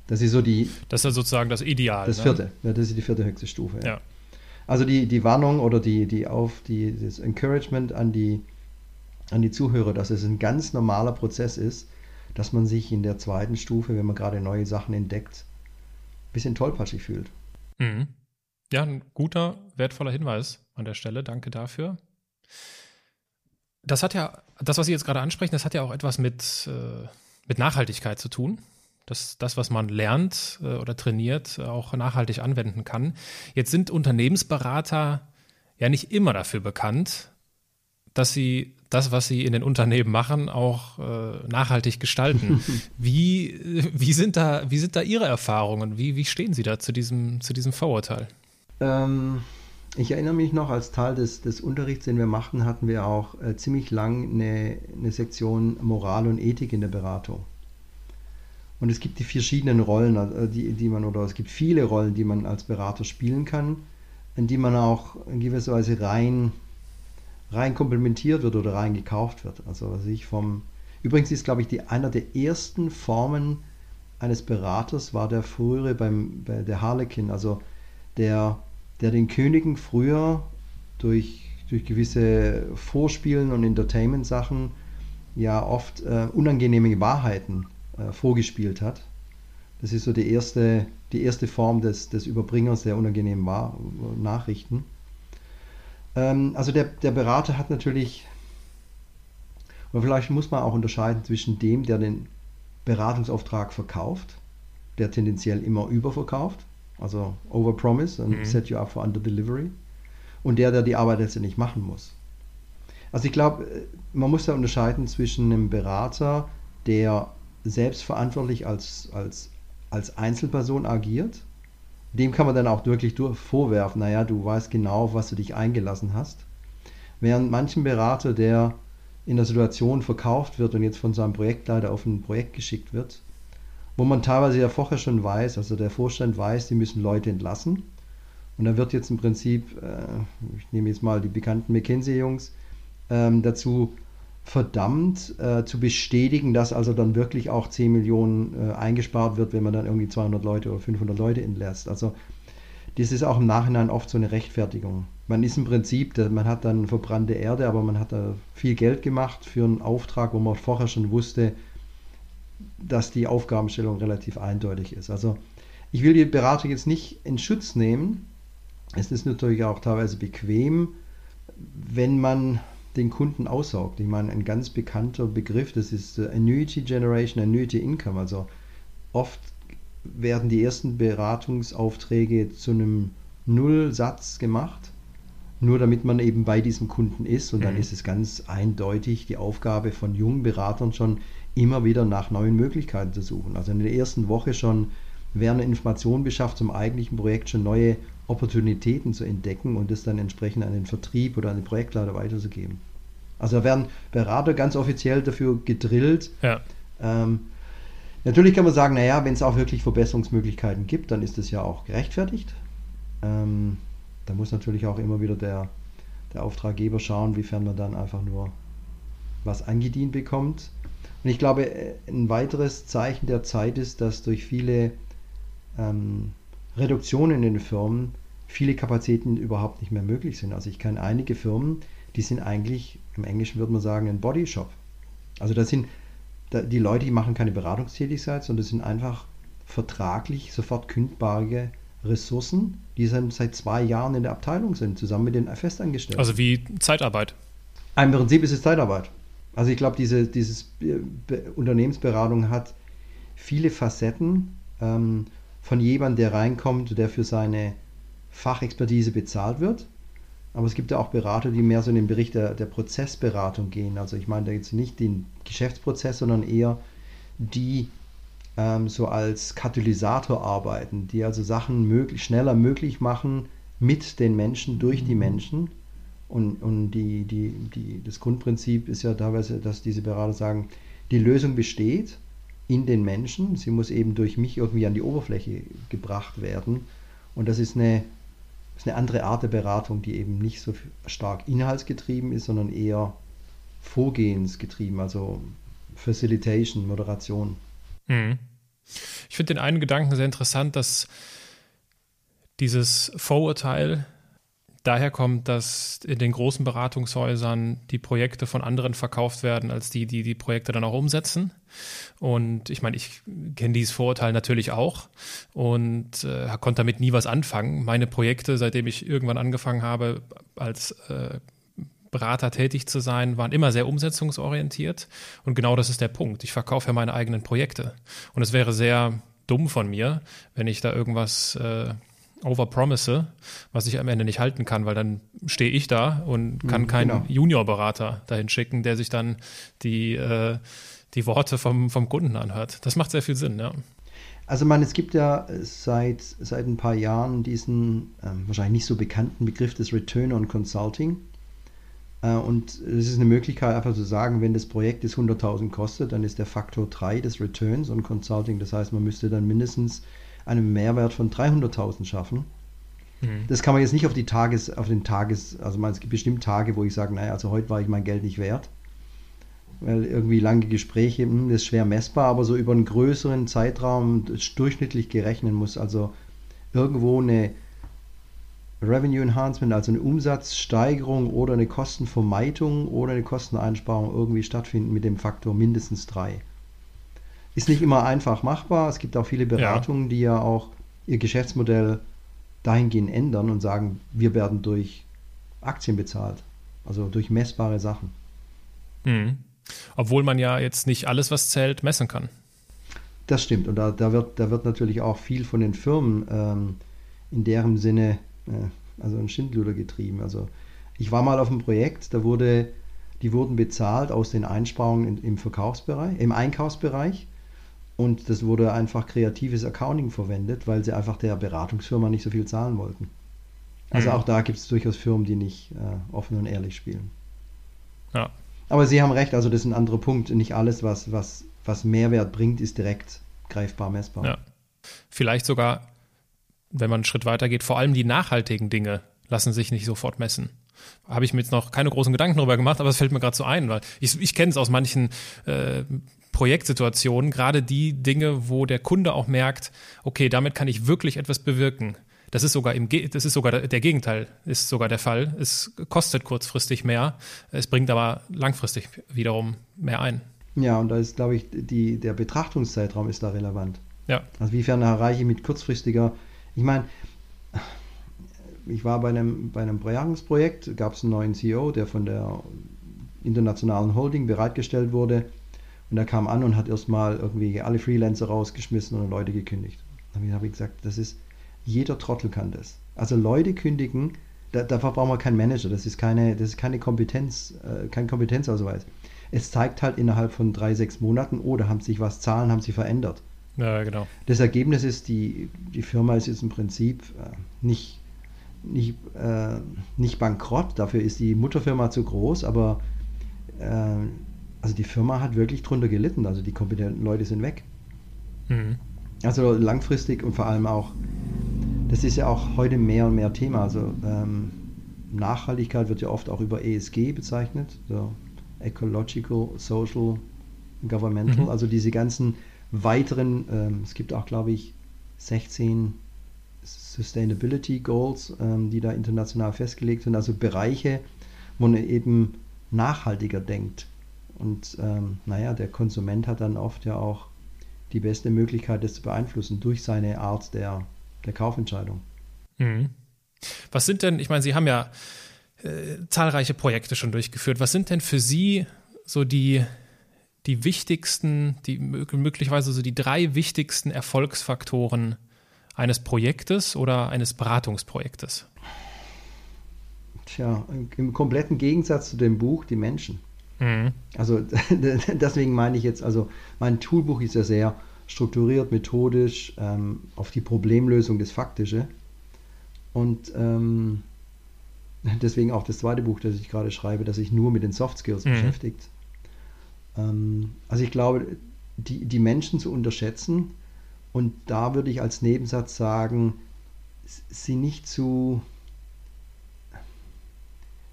Speaker 3: Das ist so die.
Speaker 1: Das ist ja sozusagen das Ideal.
Speaker 3: Das ne? vierte. Ja, das ist die vierte höchste Stufe. Ja. ja. Also die, die Warnung oder die, die auf die, das Encouragement an die, an die Zuhörer, dass es ein ganz normaler Prozess ist, dass man sich in der zweiten Stufe, wenn man gerade neue Sachen entdeckt, ein bisschen tollpatschig fühlt.
Speaker 1: Mhm. Ja, ein guter, wertvoller Hinweis an der Stelle. Danke dafür. Das hat ja, das, was Sie jetzt gerade ansprechen, das hat ja auch etwas mit, äh, mit Nachhaltigkeit zu tun. Dass das, was man lernt äh, oder trainiert, auch nachhaltig anwenden kann. Jetzt sind Unternehmensberater ja nicht immer dafür bekannt, dass sie das, was sie in den Unternehmen machen, auch äh, nachhaltig gestalten. *laughs* wie, wie, sind da, wie sind da Ihre Erfahrungen? Wie, wie stehen Sie da zu diesem, zu diesem Vorurteil?
Speaker 3: Ähm, ich erinnere mich noch, als Teil des, des Unterrichts, den wir machten, hatten wir auch äh, ziemlich lang eine, eine Sektion Moral und Ethik in der Beratung. Und es gibt die verschiedenen Rollen, äh, die, die man, oder es gibt viele Rollen, die man als Berater spielen kann, in die man auch in gewisser Weise rein rein komplementiert wird oder rein gekauft wird. Also was ich vom Übrigens ist, glaube ich, die, einer der ersten Formen eines Beraters war der frühere beim bei der Harlequin, also der, der den Königen früher durch, durch gewisse Vorspielen und Entertainment-Sachen ja oft äh, unangenehme Wahrheiten äh, vorgespielt hat. Das ist so die erste, die erste Form des, des Überbringers der unangenehmen Wahr Nachrichten. Ähm, also der, der Berater hat natürlich, oder vielleicht muss man auch unterscheiden zwischen dem, der den Beratungsauftrag verkauft, der tendenziell immer überverkauft, also overpromise und mhm. set you up for under delivery, und der, der die Arbeit letztendlich machen muss. Also ich glaube, man muss da unterscheiden zwischen einem Berater, der selbstverantwortlich als, als, als Einzelperson agiert. Dem kann man dann auch wirklich vorwerfen, naja, du weißt genau, auf was du dich eingelassen hast. Während manchen Berater, der in der Situation verkauft wird und jetzt von seinem Projektleiter auf ein Projekt geschickt wird, wo man teilweise ja vorher schon weiß, also der Vorstand weiß, die müssen Leute entlassen. Und da wird jetzt im Prinzip, äh, ich nehme jetzt mal die bekannten McKinsey-Jungs, ähm, dazu verdammt äh, zu bestätigen, dass also dann wirklich auch 10 Millionen äh, eingespart wird, wenn man dann irgendwie 200 Leute oder 500 Leute entlässt. Also das ist auch im Nachhinein oft so eine Rechtfertigung. Man ist im Prinzip, man hat dann verbrannte Erde, aber man hat da viel Geld gemacht für einen Auftrag, wo man vorher schon wusste, dass die Aufgabenstellung relativ eindeutig ist. Also ich will die Beratung jetzt nicht in Schutz nehmen. Es ist natürlich auch teilweise bequem, wenn man den Kunden aussaugt. Ich meine, ein ganz bekannter Begriff, das ist Annuity Generation, Annuity Income. Also oft werden die ersten Beratungsaufträge zu einem Nullsatz gemacht, nur damit man eben bei diesem Kunden ist. Und dann mhm. ist es ganz eindeutig die Aufgabe von jungen Beratern schon immer wieder nach neuen Möglichkeiten zu suchen. Also in der ersten Woche schon werden Informationen beschafft zum eigentlichen Projekt, schon neue Opportunitäten zu entdecken und das dann entsprechend an den Vertrieb oder an den Projektleiter weiterzugeben. Also da werden Berater ganz offiziell dafür gedrillt. Ja. Ähm, natürlich kann man sagen, naja, wenn es auch wirklich Verbesserungsmöglichkeiten gibt, dann ist das ja auch gerechtfertigt. Ähm, da muss natürlich auch immer wieder der, der Auftraggeber schauen, wiefern man dann einfach nur was angedient bekommt. Und ich glaube, ein weiteres Zeichen der Zeit ist, dass durch viele ähm, Reduktionen in den Firmen viele Kapazitäten überhaupt nicht mehr möglich sind. Also ich kenne einige Firmen, die sind eigentlich, im Englischen würde man sagen, ein Bodyshop. Also das sind die Leute, die machen keine Beratungstätigkeit, sondern das sind einfach vertraglich sofort kündbare Ressourcen, die seit zwei Jahren in der Abteilung sind, zusammen mit den Festangestellten.
Speaker 1: Also wie Zeitarbeit.
Speaker 3: Im Prinzip ist es Zeitarbeit. Also ich glaube, diese dieses Unternehmensberatung hat viele Facetten ähm, von jemandem, der reinkommt, der für seine Fachexpertise bezahlt wird. Aber es gibt ja auch Berater, die mehr so in den Bericht der, der Prozessberatung gehen. Also ich meine da jetzt nicht den Geschäftsprozess, sondern eher die ähm, so als Katalysator arbeiten, die also Sachen möglich, schneller möglich machen mit den Menschen, durch die Menschen. Und, und die, die, die, das Grundprinzip ist ja teilweise, dass diese Berater sagen, die Lösung besteht in den Menschen, sie muss eben durch mich irgendwie an die Oberfläche gebracht werden. Und das ist eine ist eine andere Art der Beratung, die eben nicht so stark inhaltsgetrieben ist, sondern eher vorgehensgetrieben, also Facilitation, Moderation.
Speaker 1: Mhm. Ich finde den einen Gedanken sehr interessant, dass dieses Vorurteil daher kommt, dass in den großen Beratungshäusern die Projekte von anderen verkauft werden, als die, die die Projekte dann auch umsetzen. Und ich meine, ich kenne dieses Vorurteil natürlich auch und äh, konnte damit nie was anfangen. Meine Projekte, seitdem ich irgendwann angefangen habe, als äh, Berater tätig zu sein, waren immer sehr umsetzungsorientiert. Und genau das ist der Punkt. Ich verkaufe ja meine eigenen Projekte. Und es wäre sehr dumm von mir, wenn ich da irgendwas äh, overpromise, was ich am Ende nicht halten kann, weil dann stehe ich da und kann mhm, keinen genau. Juniorberater dahin schicken, der sich dann die, äh, die Worte vom, vom Kunden anhört. Das macht sehr viel Sinn, ja.
Speaker 3: Also man, es gibt ja seit, seit ein paar Jahren diesen ähm, wahrscheinlich nicht so bekannten Begriff des Return on Consulting. Äh, und es ist eine Möglichkeit einfach zu sagen, wenn das Projekt jetzt 100.000 kostet, dann ist der Faktor 3 des Returns on Consulting. Das heißt, man müsste dann mindestens einen Mehrwert von 300.000 schaffen. Mhm. Das kann man jetzt nicht auf die Tages, auf den Tages, also es gibt bestimmt Tage, wo ich sage, naja, also heute war ich mein Geld nicht wert. Weil irgendwie lange Gespräche, mh, hm, das ist schwer messbar, aber so über einen größeren Zeitraum durchschnittlich gerechnet muss also irgendwo eine Revenue Enhancement, also eine Umsatzsteigerung oder eine Kostenvermeidung oder eine Kosteneinsparung irgendwie stattfinden mit dem Faktor mindestens drei. Ist nicht immer einfach machbar. Es gibt auch viele Beratungen, ja. die ja auch ihr Geschäftsmodell dahingehend ändern und sagen, wir werden durch Aktien bezahlt. Also durch messbare Sachen.
Speaker 1: Mhm. Obwohl man ja jetzt nicht alles, was zählt, messen kann.
Speaker 3: Das stimmt. Und da, da, wird, da wird natürlich auch viel von den Firmen ähm, in deren Sinne, äh, also ein Schindluder getrieben. Also ich war mal auf einem Projekt, da wurde, die wurden bezahlt aus den Einsparungen in, im Verkaufsbereich, im Einkaufsbereich. Und das wurde einfach kreatives Accounting verwendet, weil sie einfach der Beratungsfirma nicht so viel zahlen wollten. Also mhm. auch da gibt es durchaus Firmen, die nicht äh, offen und ehrlich spielen. Ja. Aber Sie haben recht, also das ist ein anderer Punkt. Nicht alles, was, was, was Mehrwert bringt, ist direkt greifbar messbar. Ja.
Speaker 1: Vielleicht sogar, wenn man einen Schritt weiter geht, vor allem die nachhaltigen Dinge lassen sich nicht sofort messen. Habe ich mir jetzt noch keine großen Gedanken darüber gemacht, aber es fällt mir gerade so ein, weil ich, ich kenne es aus manchen äh, Projektsituationen, gerade die Dinge, wo der Kunde auch merkt, okay, damit kann ich wirklich etwas bewirken. Das ist sogar im, das ist sogar der Gegenteil, ist sogar der Fall. Es kostet kurzfristig mehr, es bringt aber langfristig wiederum mehr ein.
Speaker 3: Ja, und da ist, glaube ich, die, der Betrachtungszeitraum ist da relevant. Ja. Also wiefern erreiche ich mit kurzfristiger, ich meine, ich war bei einem, bei einem Bejahungsprojekt, gab es einen neuen CEO, der von der internationalen Holding bereitgestellt wurde und er kam an und hat erstmal irgendwie alle Freelancer rausgeschmissen und Leute gekündigt. Dann habe ich gesagt, das ist, jeder Trottel kann das. Also Leute kündigen, da, dafür brauchen wir keinen Manager, das ist keine, das ist keine Kompetenz, äh, kein Kompetenzausweis. Es zeigt halt innerhalb von drei, sechs Monaten, oh, da haben sich was, Zahlen haben sich verändert. Ja, genau. Das Ergebnis ist, die, die Firma ist jetzt im Prinzip äh, nicht, nicht, äh, nicht bankrott, dafür ist die Mutterfirma zu groß, aber äh, also die Firma hat wirklich drunter gelitten, also die kompetenten Leute sind weg. Mhm. Also langfristig und vor allem auch, das ist ja auch heute mehr und mehr Thema. Also ähm, Nachhaltigkeit wird ja oft auch über ESG bezeichnet, so Ecological, Social, Governmental, mhm. also diese ganzen weiteren, ähm, es gibt auch, glaube ich, 16 Sustainability Goals, ähm, die da international festgelegt sind, also Bereiche, wo man eben nachhaltiger denkt. Und ähm, naja, der Konsument hat dann oft ja auch die beste Möglichkeit, das zu beeinflussen durch seine Art der, der Kaufentscheidung. Mhm.
Speaker 1: Was sind denn, ich meine, Sie haben ja äh, zahlreiche Projekte schon durchgeführt. Was sind denn für Sie so die, die wichtigsten, die möglicherweise so die drei wichtigsten Erfolgsfaktoren eines Projektes oder eines Beratungsprojektes?
Speaker 3: Tja, im kompletten Gegensatz zu dem Buch, die Menschen. Mhm. Also *laughs* deswegen meine ich jetzt, also mein Toolbuch ist ja sehr strukturiert, methodisch, ähm, auf die Problemlösung, das Faktische. Und ähm, *laughs* deswegen auch das zweite Buch, das ich gerade schreibe, das sich nur mit den Soft Skills mhm. beschäftigt. Ähm, also ich glaube, die, die Menschen zu unterschätzen und da würde ich als Nebensatz sagen, sie nicht zu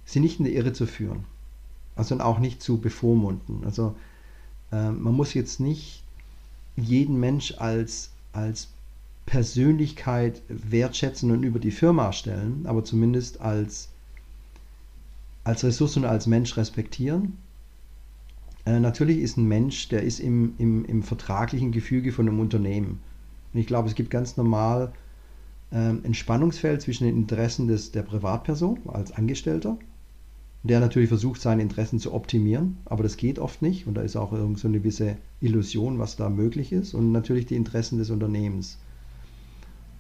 Speaker 3: sie nicht in die Irre zu führen also auch nicht zu bevormunden. Also äh, man muss jetzt nicht jeden Mensch als, als Persönlichkeit wertschätzen und über die Firma stellen, aber zumindest als, als Ressource und als Mensch respektieren. Äh, natürlich ist ein Mensch, der ist im, im, im vertraglichen Gefüge von einem Unternehmen. Und ich glaube, es gibt ganz normal äh, ein Spannungsfeld zwischen den Interessen des, der Privatperson als Angestellter der natürlich versucht, seine Interessen zu optimieren, aber das geht oft nicht und da ist auch irgend so eine gewisse Illusion, was da möglich ist und natürlich die Interessen des Unternehmens.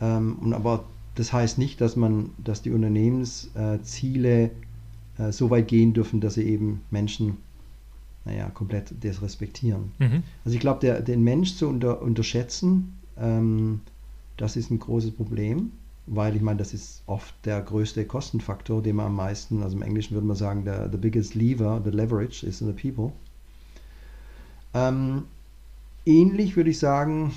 Speaker 3: Ähm, und aber das heißt nicht, dass man, dass die Unternehmensziele äh, so weit gehen dürfen, dass sie eben Menschen, naja, komplett desrespektieren. Mhm. Also ich glaube, den Mensch zu unter, unterschätzen, ähm, das ist ein großes Problem weil ich meine, das ist oft der größte Kostenfaktor, den man am meisten, also im Englischen würde man sagen, der the biggest lever, the leverage is in the people. Ähm, ähnlich würde ich sagen,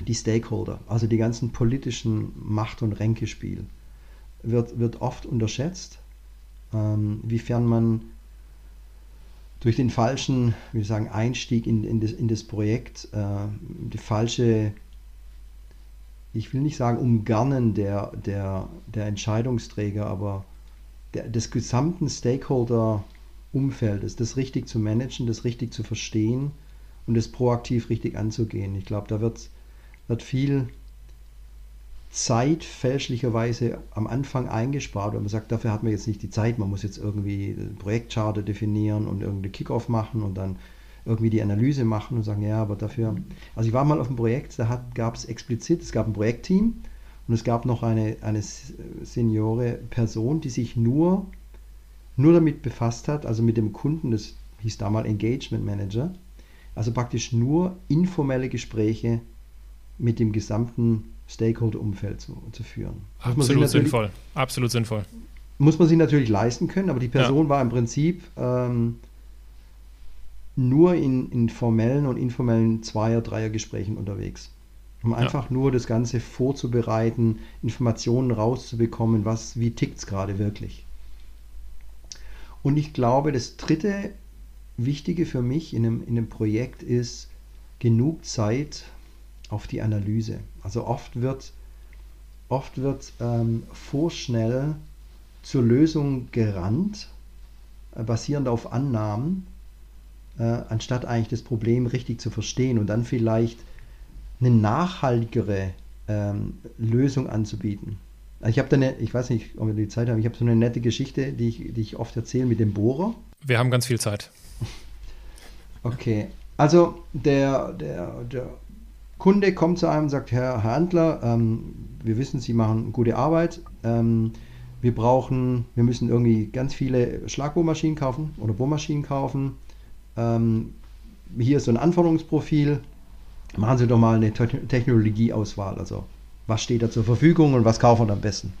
Speaker 3: die Stakeholder, also die ganzen politischen Macht- und Ränkespiel. wird, wird oft unterschätzt, ähm, wiefern man durch den falschen, wie sagen, Einstieg in, in, das, in das Projekt, äh, die falsche, ich will nicht sagen Umgarnen der, der, der Entscheidungsträger, aber der, des gesamten Stakeholder-Umfeldes, das richtig zu managen, das richtig zu verstehen und das proaktiv richtig anzugehen. Ich glaube, da wird, wird viel Zeit fälschlicherweise am Anfang eingespart und man sagt, dafür hat man jetzt nicht die Zeit, man muss jetzt irgendwie Projektcharter definieren und irgendeine Kickoff machen und dann irgendwie die Analyse machen und sagen, ja, aber dafür, also ich war mal auf einem Projekt, da gab es explizit, es gab ein Projektteam und es gab noch eine, eine Seniore Person, die sich nur, nur damit befasst hat, also mit dem Kunden, das hieß damals Engagement Manager, also praktisch nur informelle Gespräche mit dem gesamten Stakeholder-Umfeld zu, zu führen.
Speaker 1: Absolut sinnvoll. Absolut sinnvoll.
Speaker 3: Muss man sich natürlich leisten können, aber die Person ja. war im Prinzip ähm, nur in, in formellen und informellen Zweier-, Dreier-Gesprächen unterwegs. Um einfach ja. nur das Ganze vorzubereiten, Informationen rauszubekommen, was, wie tickt es gerade wirklich. Und ich glaube, das dritte Wichtige für mich in einem, in einem Projekt ist genug Zeit auf die Analyse. Also oft wird, oft wird ähm, vorschnell zur Lösung gerannt, äh, basierend auf Annahmen, äh, anstatt eigentlich das Problem richtig zu verstehen und dann vielleicht eine nachhaltigere ähm, Lösung anzubieten. Also ich habe da eine, ich weiß nicht, ob wir die Zeit haben, ich habe so eine nette Geschichte, die ich, die ich oft erzähle mit dem Bohrer.
Speaker 1: Wir haben ganz viel Zeit. *laughs*
Speaker 3: Okay, also der, der, der Kunde kommt zu einem und sagt, Herr, Herr Handler, ähm, wir wissen, Sie machen gute Arbeit. Ähm, wir brauchen, wir müssen irgendwie ganz viele Schlagbohrmaschinen kaufen oder Bohrmaschinen kaufen. Ähm, hier ist so ein Anforderungsprofil. Machen Sie doch mal eine Technologieauswahl. Also was steht da zur Verfügung und was kaufen wir am besten?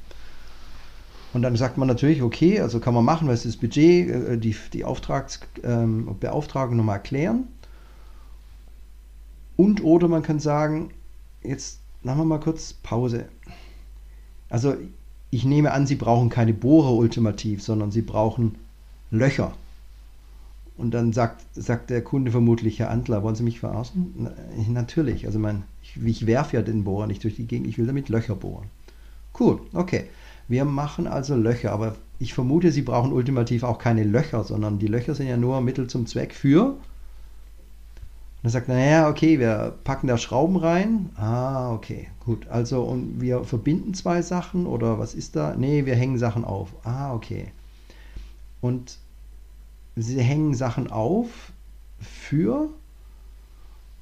Speaker 3: Und dann sagt man natürlich, okay, also kann man machen, was ist das Budget, äh, die, die Auftrags, ähm, nochmal erklären. Und oder man kann sagen, jetzt machen wir mal kurz Pause. Also ich nehme an, Sie brauchen keine Bohrer ultimativ, sondern Sie brauchen Löcher. Und dann sagt, sagt der Kunde vermutlich, Herr Antler, wollen Sie mich verarschen? Na, natürlich, also mein, ich, ich werfe ja den Bohrer nicht durch die Gegend, ich will damit Löcher bohren. Cool, okay. Wir machen also Löcher, aber ich vermute, Sie brauchen ultimativ auch keine Löcher, sondern die Löcher sind ja nur Mittel zum Zweck für dann sagt er, naja, okay, wir packen da Schrauben rein. Ah, okay, gut. Also, und wir verbinden zwei Sachen oder was ist da? Nee, wir hängen Sachen auf. Ah, okay. Und sie hängen Sachen auf für.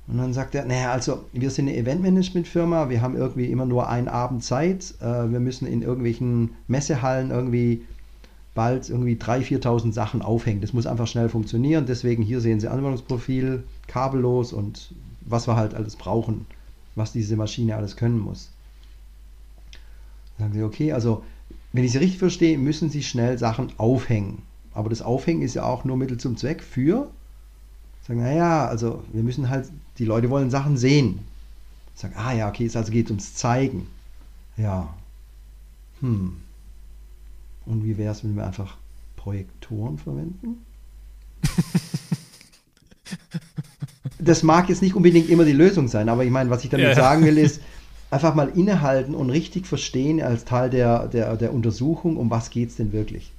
Speaker 3: Und dann sagt er, naja, also wir sind eine Eventmanagement-Firma, wir haben irgendwie immer nur einen Abend Zeit, äh, wir müssen in irgendwelchen Messehallen irgendwie bald irgendwie 3.000, 4.000 Sachen aufhängen. Das muss einfach schnell funktionieren. Deswegen hier sehen Sie Anwendungsprofil, kabellos und was wir halt alles brauchen, was diese Maschine alles können muss. Dann sagen Sie, okay, also wenn ich Sie richtig verstehe, müssen Sie schnell Sachen aufhängen. Aber das Aufhängen ist ja auch nur Mittel zum Zweck für, sagen, naja, also wir müssen halt, die Leute wollen Sachen sehen. Sagen, ah ja, okay, es also geht ums Zeigen. Ja. Hm. Und wie wäre es, wenn wir einfach Projektoren verwenden? *laughs* das mag jetzt nicht unbedingt immer die Lösung sein, aber ich meine, was ich damit ja, sagen will, ist, einfach mal innehalten und richtig verstehen als Teil der, der, der Untersuchung, um was geht es denn wirklich.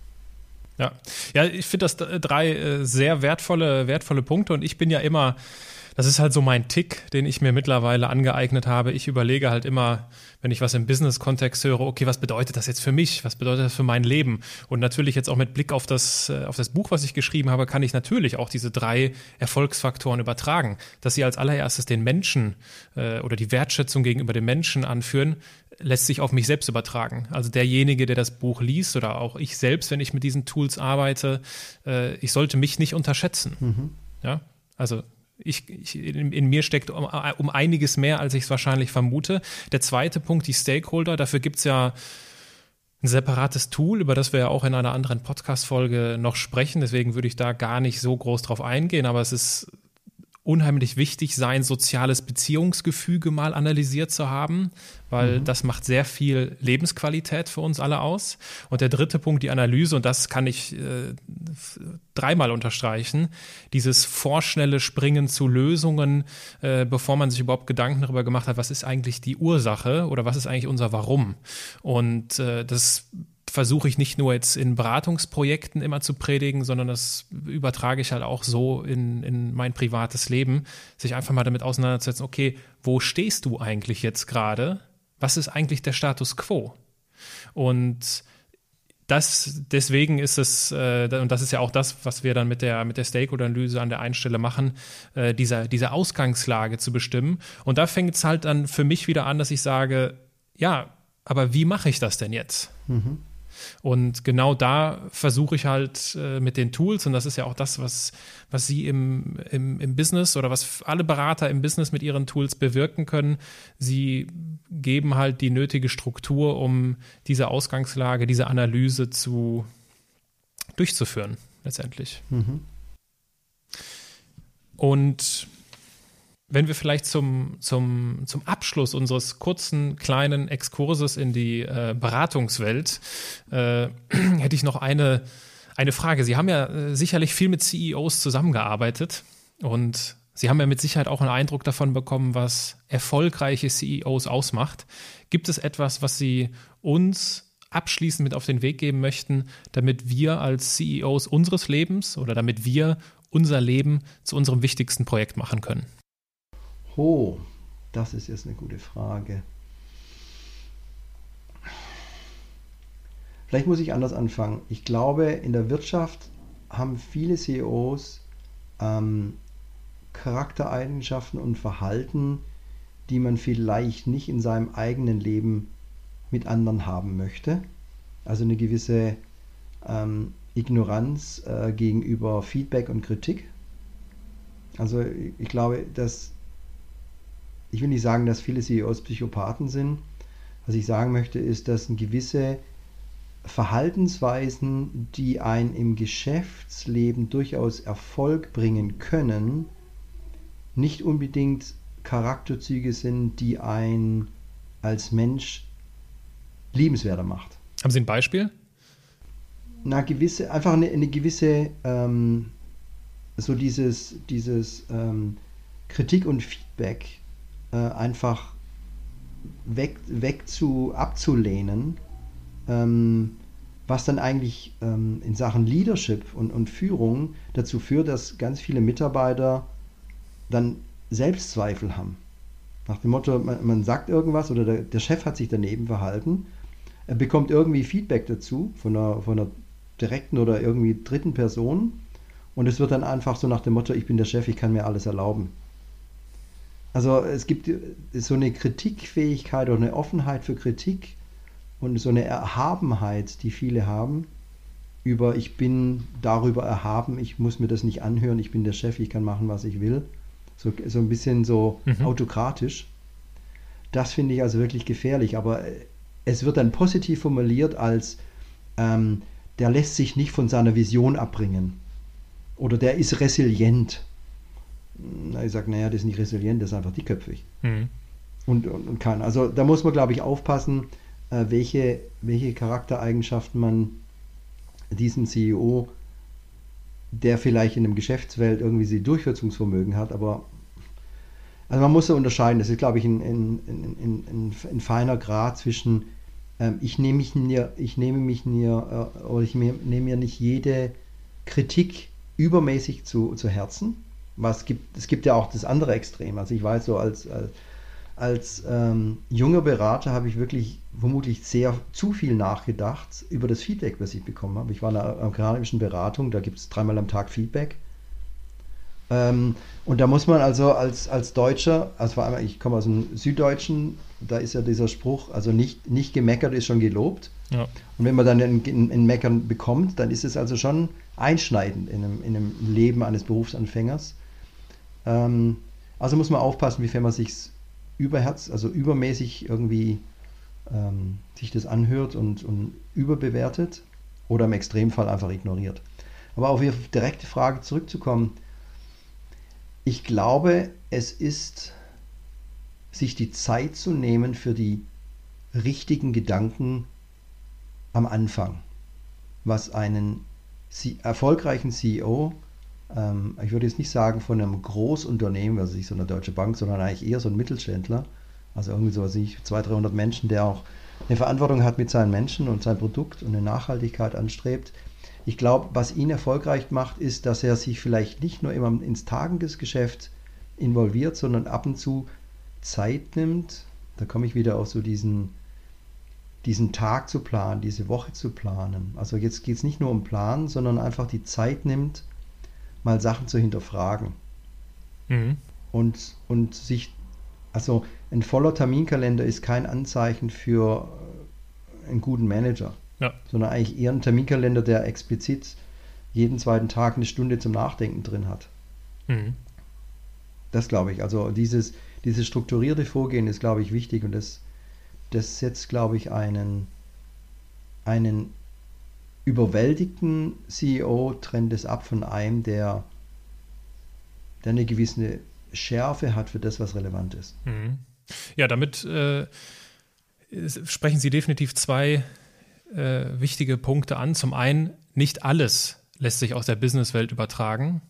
Speaker 1: Ja, ja ich finde das drei äh, sehr wertvolle, wertvolle Punkte und ich bin ja immer das ist halt so mein Tick, den ich mir mittlerweile angeeignet habe. Ich überlege halt immer, wenn ich was im Business-Kontext höre, okay, was bedeutet das jetzt für mich? Was bedeutet das für mein Leben? Und natürlich jetzt auch mit Blick auf das, äh, auf das Buch, was ich geschrieben habe, kann ich natürlich auch diese drei Erfolgsfaktoren übertragen, dass sie als allererstes den Menschen äh, oder die Wertschätzung gegenüber dem Menschen anführen, lässt sich auf mich selbst übertragen. Also derjenige, der das Buch liest oder auch ich selbst, wenn ich mit diesen Tools arbeite, äh, ich sollte mich nicht unterschätzen. Mhm. Ja, also ich, ich, in, in, mir steckt um, um einiges mehr, als ich es wahrscheinlich vermute. Der zweite Punkt, die Stakeholder. Dafür gibt es ja ein separates Tool, über das wir ja auch in einer anderen Podcast-Folge noch sprechen. Deswegen würde ich da gar nicht so groß drauf eingehen. Aber es ist unheimlich wichtig, sein soziales Beziehungsgefüge mal analysiert zu haben. weil mhm. das macht sehr viel Lebensqualität für uns alle aus. Und der dritte Punkt, die Analyse, und das kann ich äh, dreimal unterstreichen, dieses vorschnelle Springen zu Lösungen, äh, bevor man sich überhaupt Gedanken darüber gemacht hat, was ist eigentlich die Ursache oder was ist eigentlich unser Warum. Und äh, das versuche ich nicht nur jetzt in Beratungsprojekten immer zu predigen, sondern das übertrage ich halt auch so in, in mein privates Leben, sich einfach mal damit auseinanderzusetzen, okay, wo stehst du eigentlich jetzt gerade? Was ist eigentlich der Status quo? Und das, deswegen ist es, äh, und das ist ja auch das, was wir dann mit der, mit der Stakeholder-Analyse an der einen Stelle machen, äh, diese, diese Ausgangslage zu bestimmen. Und da fängt es halt dann für mich wieder an, dass ich sage, ja, aber wie mache ich das denn jetzt? Mhm. Und genau da versuche ich halt äh, mit den Tools, und das ist ja auch das, was, was Sie im, im, im Business oder was alle Berater im Business mit ihren Tools bewirken können. Sie geben halt die nötige Struktur, um diese Ausgangslage, diese Analyse zu durchzuführen, letztendlich. Mhm. Und wenn wir vielleicht zum, zum, zum Abschluss unseres kurzen, kleinen Exkurses in die äh, Beratungswelt, äh, *clears throat* hätte ich noch eine, eine Frage. Sie haben ja äh, sicherlich viel mit CEOs zusammengearbeitet und Sie haben ja mit Sicherheit auch einen Eindruck davon bekommen, was erfolgreiche CEOs ausmacht. Gibt es etwas, was Sie uns abschließend mit auf den Weg geben möchten, damit wir als CEOs unseres Lebens oder damit wir unser Leben zu unserem wichtigsten Projekt machen können?
Speaker 3: Oh, das ist jetzt eine gute Frage. Vielleicht muss ich anders anfangen. Ich glaube, in der Wirtschaft haben viele CEOs ähm, Charaktereigenschaften und Verhalten, die man vielleicht nicht in seinem eigenen Leben mit anderen haben möchte. Also eine gewisse ähm, Ignoranz äh, gegenüber Feedback und Kritik. Also ich glaube, dass ich will nicht sagen, dass viele CEOs Psychopathen sind. Was ich sagen möchte, ist, dass gewisse Verhaltensweisen, die ein im Geschäftsleben durchaus Erfolg bringen können, nicht unbedingt Charakterzüge sind, die ein als Mensch liebenswerter macht.
Speaker 1: Haben Sie ein Beispiel?
Speaker 3: Na, gewisse, einfach eine, eine gewisse, ähm, so dieses, dieses ähm, Kritik und Feedback äh, einfach weg, weg zu, abzulehnen, ähm, was dann eigentlich ähm, in Sachen Leadership und, und Führung dazu führt, dass ganz viele Mitarbeiter dann Selbstzweifel haben. Nach dem Motto, man, man sagt irgendwas oder der, der, Chef hat sich daneben verhalten, er bekommt irgendwie Feedback dazu von einer, von einer direkten oder irgendwie dritten Person und es wird dann einfach so nach dem Motto, ich bin der Chef, ich kann mir alles erlauben. Also es gibt so eine Kritikfähigkeit oder eine Offenheit für Kritik und so eine Erhabenheit, die viele haben, über ich bin darüber erhaben, ich muss mir das nicht anhören, ich bin der Chef, ich kann machen, was ich will. So, so ein bisschen so mhm. autokratisch. Das finde ich also wirklich gefährlich, aber es wird dann positiv formuliert als ähm, der lässt sich nicht von seiner Vision abbringen oder der ist resilient na, ich sage, naja, das ist nicht resilient, das ist einfach dickköpfig. Mhm. Und, und, und, kann. Also da muss man, glaube ich, aufpassen, äh, welche, welche Charaktereigenschaften man diesem CEO, der vielleicht in einem Geschäftswelt irgendwie sie Durchsetzungsvermögen hat, aber also man muss so unterscheiden. Das ist, glaube ich, ein, ein, ein, ein feiner Grad zwischen ähm, ich nehme mich mir, ich nehme mich mir, äh, oder ich nehme mir nicht jede Kritik übermäßig zu, zu Herzen was gibt, es gibt ja auch das andere Extrem. Also ich weiß so, als, als, als ähm, junger Berater habe ich wirklich vermutlich sehr zu viel nachgedacht über das Feedback, was ich bekommen habe. Ich war in einer amerikanischen Beratung, da gibt es dreimal am Tag Feedback. Ähm, und da muss man also als, als Deutscher, also vor allem, ich komme aus dem Süddeutschen, da ist ja dieser Spruch, also nicht, nicht gemeckert ist schon gelobt. Ja. Und wenn man dann ein, Meckern bekommt, dann ist es also schon einschneidend in einem, in einem Leben eines Berufsanfängers. Ähm, also muss man aufpassen, wie man sich überherz, also übermäßig irgendwie ähm, sich das anhört und, und überbewertet oder im Extremfall einfach ignoriert. Aber auf Ihre direkte Frage zurückzukommen, ich glaube, es ist, sich die Zeit zu nehmen für die richtigen Gedanken am Anfang, was einen erfolgreichen CEO, ähm, ich würde jetzt nicht sagen von einem Großunternehmen, also nicht so eine Deutsche Bank, sondern eigentlich eher so ein Mittelständler, also irgendwie so, was ich, 200, 300 Menschen, der auch eine Verantwortung hat mit seinen Menschen und sein Produkt und eine Nachhaltigkeit anstrebt. Ich glaube, was ihn erfolgreich macht, ist, dass er sich vielleicht nicht nur immer ins Tagesgeschäft involviert, sondern ab und zu Zeit nimmt. Da komme ich wieder auf so diesen, diesen Tag zu planen, diese Woche zu planen. Also jetzt geht es nicht nur um Planen, sondern einfach die Zeit nimmt, mal Sachen zu hinterfragen. Mhm. Und, und sich, also ein voller Terminkalender ist kein Anzeichen für einen guten Manager, ja. sondern eigentlich eher ein Terminkalender, der explizit jeden zweiten Tag eine Stunde zum Nachdenken drin hat. Mhm. Das glaube ich. Also dieses, dieses strukturierte Vorgehen ist, glaube ich, wichtig und das, das setzt, glaube ich, einen, einen überwältigten CEO trennt es ab von einem, der, der eine gewisse Schärfe hat für das, was relevant ist.
Speaker 1: Mhm. Ja, damit äh, sprechen Sie definitiv zwei äh, wichtige Punkte an. Zum einen, nicht alles lässt sich aus der Businesswelt übertragen.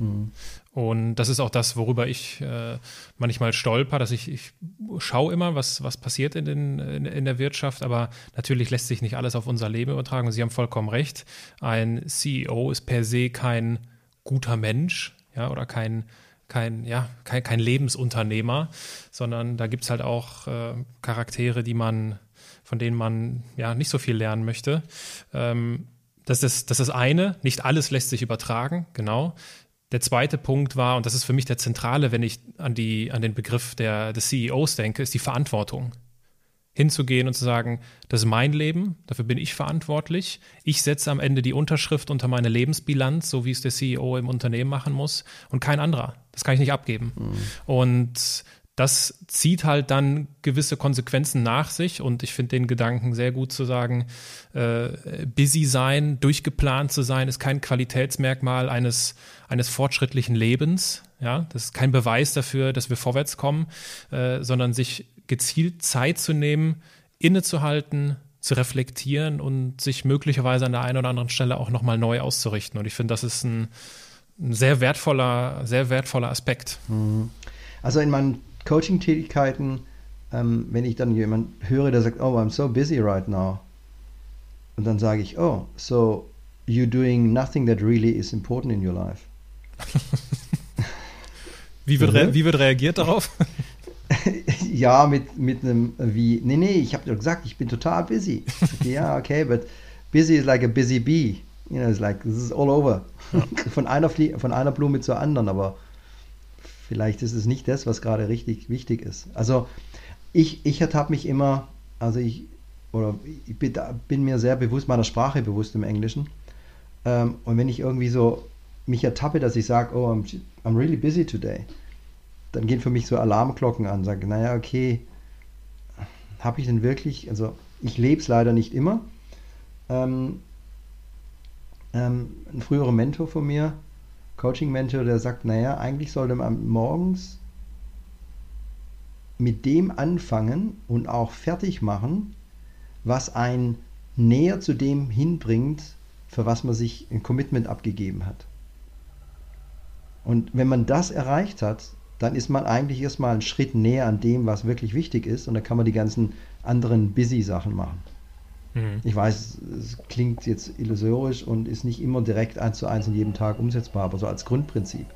Speaker 1: Mhm. Und das ist auch das, worüber ich äh, manchmal stolper, dass ich, ich schaue immer, was, was passiert in, den, in, in, der Wirtschaft, aber natürlich lässt sich nicht alles auf unser Leben übertragen. Sie haben vollkommen recht. Ein CEO ist per se kein guter Mensch, ja, oder kein, kein, ja, kein, kein Lebensunternehmer, sondern da gibt es halt auch äh, Charaktere, die man, von denen man ja nicht so viel lernen möchte. Ähm, das ist, das ist das eine, nicht alles lässt sich übertragen, genau. Der zweite Punkt war, und das ist für mich der zentrale, wenn ich an, die, an den Begriff der, des CEOs denke, ist die Verantwortung. Hinzugehen und zu sagen, das ist mein Leben, dafür bin ich verantwortlich. Ich setze am Ende die Unterschrift unter meine Lebensbilanz, so wie es der CEO im Unternehmen machen muss, und kein anderer. Das kann ich nicht abgeben. Mhm. Und das zieht halt dann gewisse Konsequenzen nach sich und ich finde den Gedanken sehr gut zu sagen, äh, busy sein, durchgeplant zu sein, ist kein Qualitätsmerkmal eines, eines fortschrittlichen Lebens. Ja, das ist kein Beweis dafür, dass wir vorwärts kommen, äh, sondern sich gezielt Zeit zu nehmen, innezuhalten, zu reflektieren und sich möglicherweise an der einen oder anderen Stelle auch nochmal neu auszurichten. Und ich finde, das ist ein, ein, sehr wertvoller, sehr wertvoller Aspekt.
Speaker 3: Mhm. Also in meinen Coaching-Tätigkeiten, ähm, wenn ich dann jemanden höre, der sagt, oh, I'm so busy right now. Und dann sage ich, oh, so you're doing nothing that really is important in your life. *laughs*
Speaker 1: wie, wird mhm. wie wird reagiert darauf? *laughs*
Speaker 3: ja, mit, mit einem wie, nee, nee, ich habe dir gesagt, ich bin total busy. Okay, ja, okay, but busy is like a busy bee. You know, it's like, this is all over. Ja. *laughs* von, einer von einer Blume zur anderen, aber vielleicht ist es nicht das, was gerade richtig wichtig ist. Also ich, ich ertappe mich immer, also ich, oder ich bin, bin, mir sehr bewusst meiner Sprache bewusst im Englischen. Ähm, und wenn ich irgendwie so mich ertappe, dass ich sage, oh, I'm, I'm really busy today, dann gehen für mich so Alarmglocken an, sage, naja, okay, habe ich denn wirklich, also ich lebe es leider nicht immer. Ähm, ähm, ein früherer Mentor von mir, Coaching-Mentor, der sagt, naja, eigentlich sollte man morgens mit dem anfangen und auch fertig machen, was einen näher zu dem hinbringt, für was man sich ein Commitment abgegeben hat. Und wenn man das erreicht hat, dann ist man eigentlich erstmal einen Schritt näher an dem, was wirklich wichtig ist und dann kann man die ganzen anderen Busy-Sachen machen. Mhm. Ich weiß, es klingt jetzt illusorisch und ist nicht immer direkt eins zu eins in jedem Tag umsetzbar, aber so als Grundprinzip.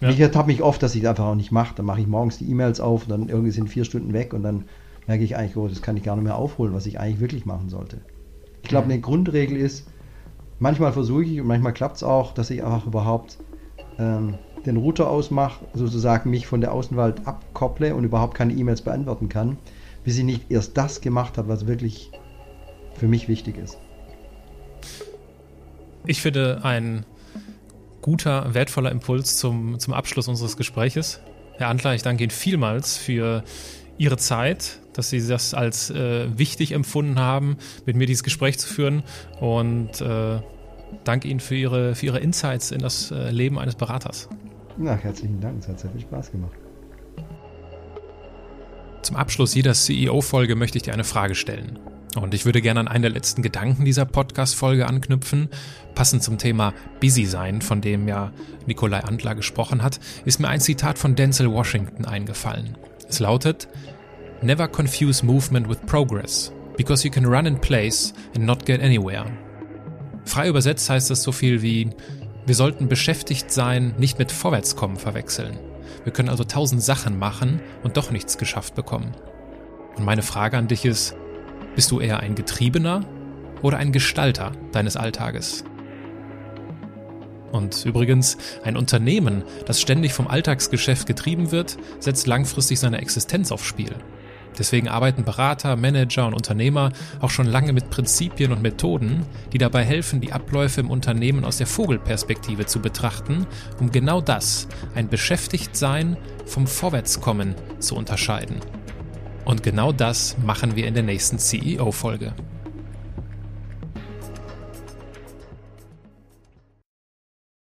Speaker 3: Ja. Und ich ertappe mich oft, dass ich das einfach auch nicht mache. Dann mache ich morgens die E-Mails auf, dann irgendwie sind vier Stunden weg und dann merke ich eigentlich, oh, das kann ich gar nicht mehr aufholen, was ich eigentlich wirklich machen sollte. Ich glaube, eine Grundregel ist, manchmal versuche ich und manchmal klappt es auch, dass ich einfach überhaupt ähm, den Router ausmache, sozusagen mich von der Außenwelt abkopple und überhaupt keine E-Mails beantworten kann, bis ich nicht erst das gemacht habe, was wirklich für mich wichtig ist.
Speaker 1: Ich finde ein guter, wertvoller Impuls zum, zum Abschluss unseres Gespräches. Herr Antler, ich danke Ihnen vielmals für Ihre Zeit, dass Sie das als äh, wichtig empfunden haben, mit mir dieses Gespräch zu führen und äh, danke Ihnen für Ihre, für Ihre Insights in das äh, Leben eines Beraters.
Speaker 3: Na, herzlichen Dank, es hat sehr viel Spaß gemacht.
Speaker 1: Zum Abschluss jeder CEO-Folge möchte ich dir eine Frage stellen. Und ich würde gerne an einen der letzten Gedanken dieser Podcast-Folge anknüpfen. Passend zum Thema Busy sein, von dem ja Nikolai Antler gesprochen hat, ist mir ein Zitat von Denzel Washington eingefallen. Es lautet, Never confuse movement with progress, because you can run in place and not get anywhere. Frei übersetzt heißt das so viel wie, wir sollten beschäftigt sein, nicht mit Vorwärtskommen verwechseln. Wir können also tausend Sachen machen und doch nichts geschafft bekommen. Und meine Frage an dich ist, bist du eher ein Getriebener oder ein Gestalter deines Alltages? Und übrigens, ein Unternehmen, das ständig vom Alltagsgeschäft getrieben wird, setzt langfristig seine Existenz aufs Spiel. Deswegen arbeiten Berater, Manager und Unternehmer auch schon lange mit Prinzipien und Methoden, die dabei helfen, die Abläufe im Unternehmen aus der Vogelperspektive zu betrachten, um genau das, ein Beschäftigtsein vom Vorwärtskommen zu unterscheiden. Und genau das machen wir in der nächsten CEO-Folge.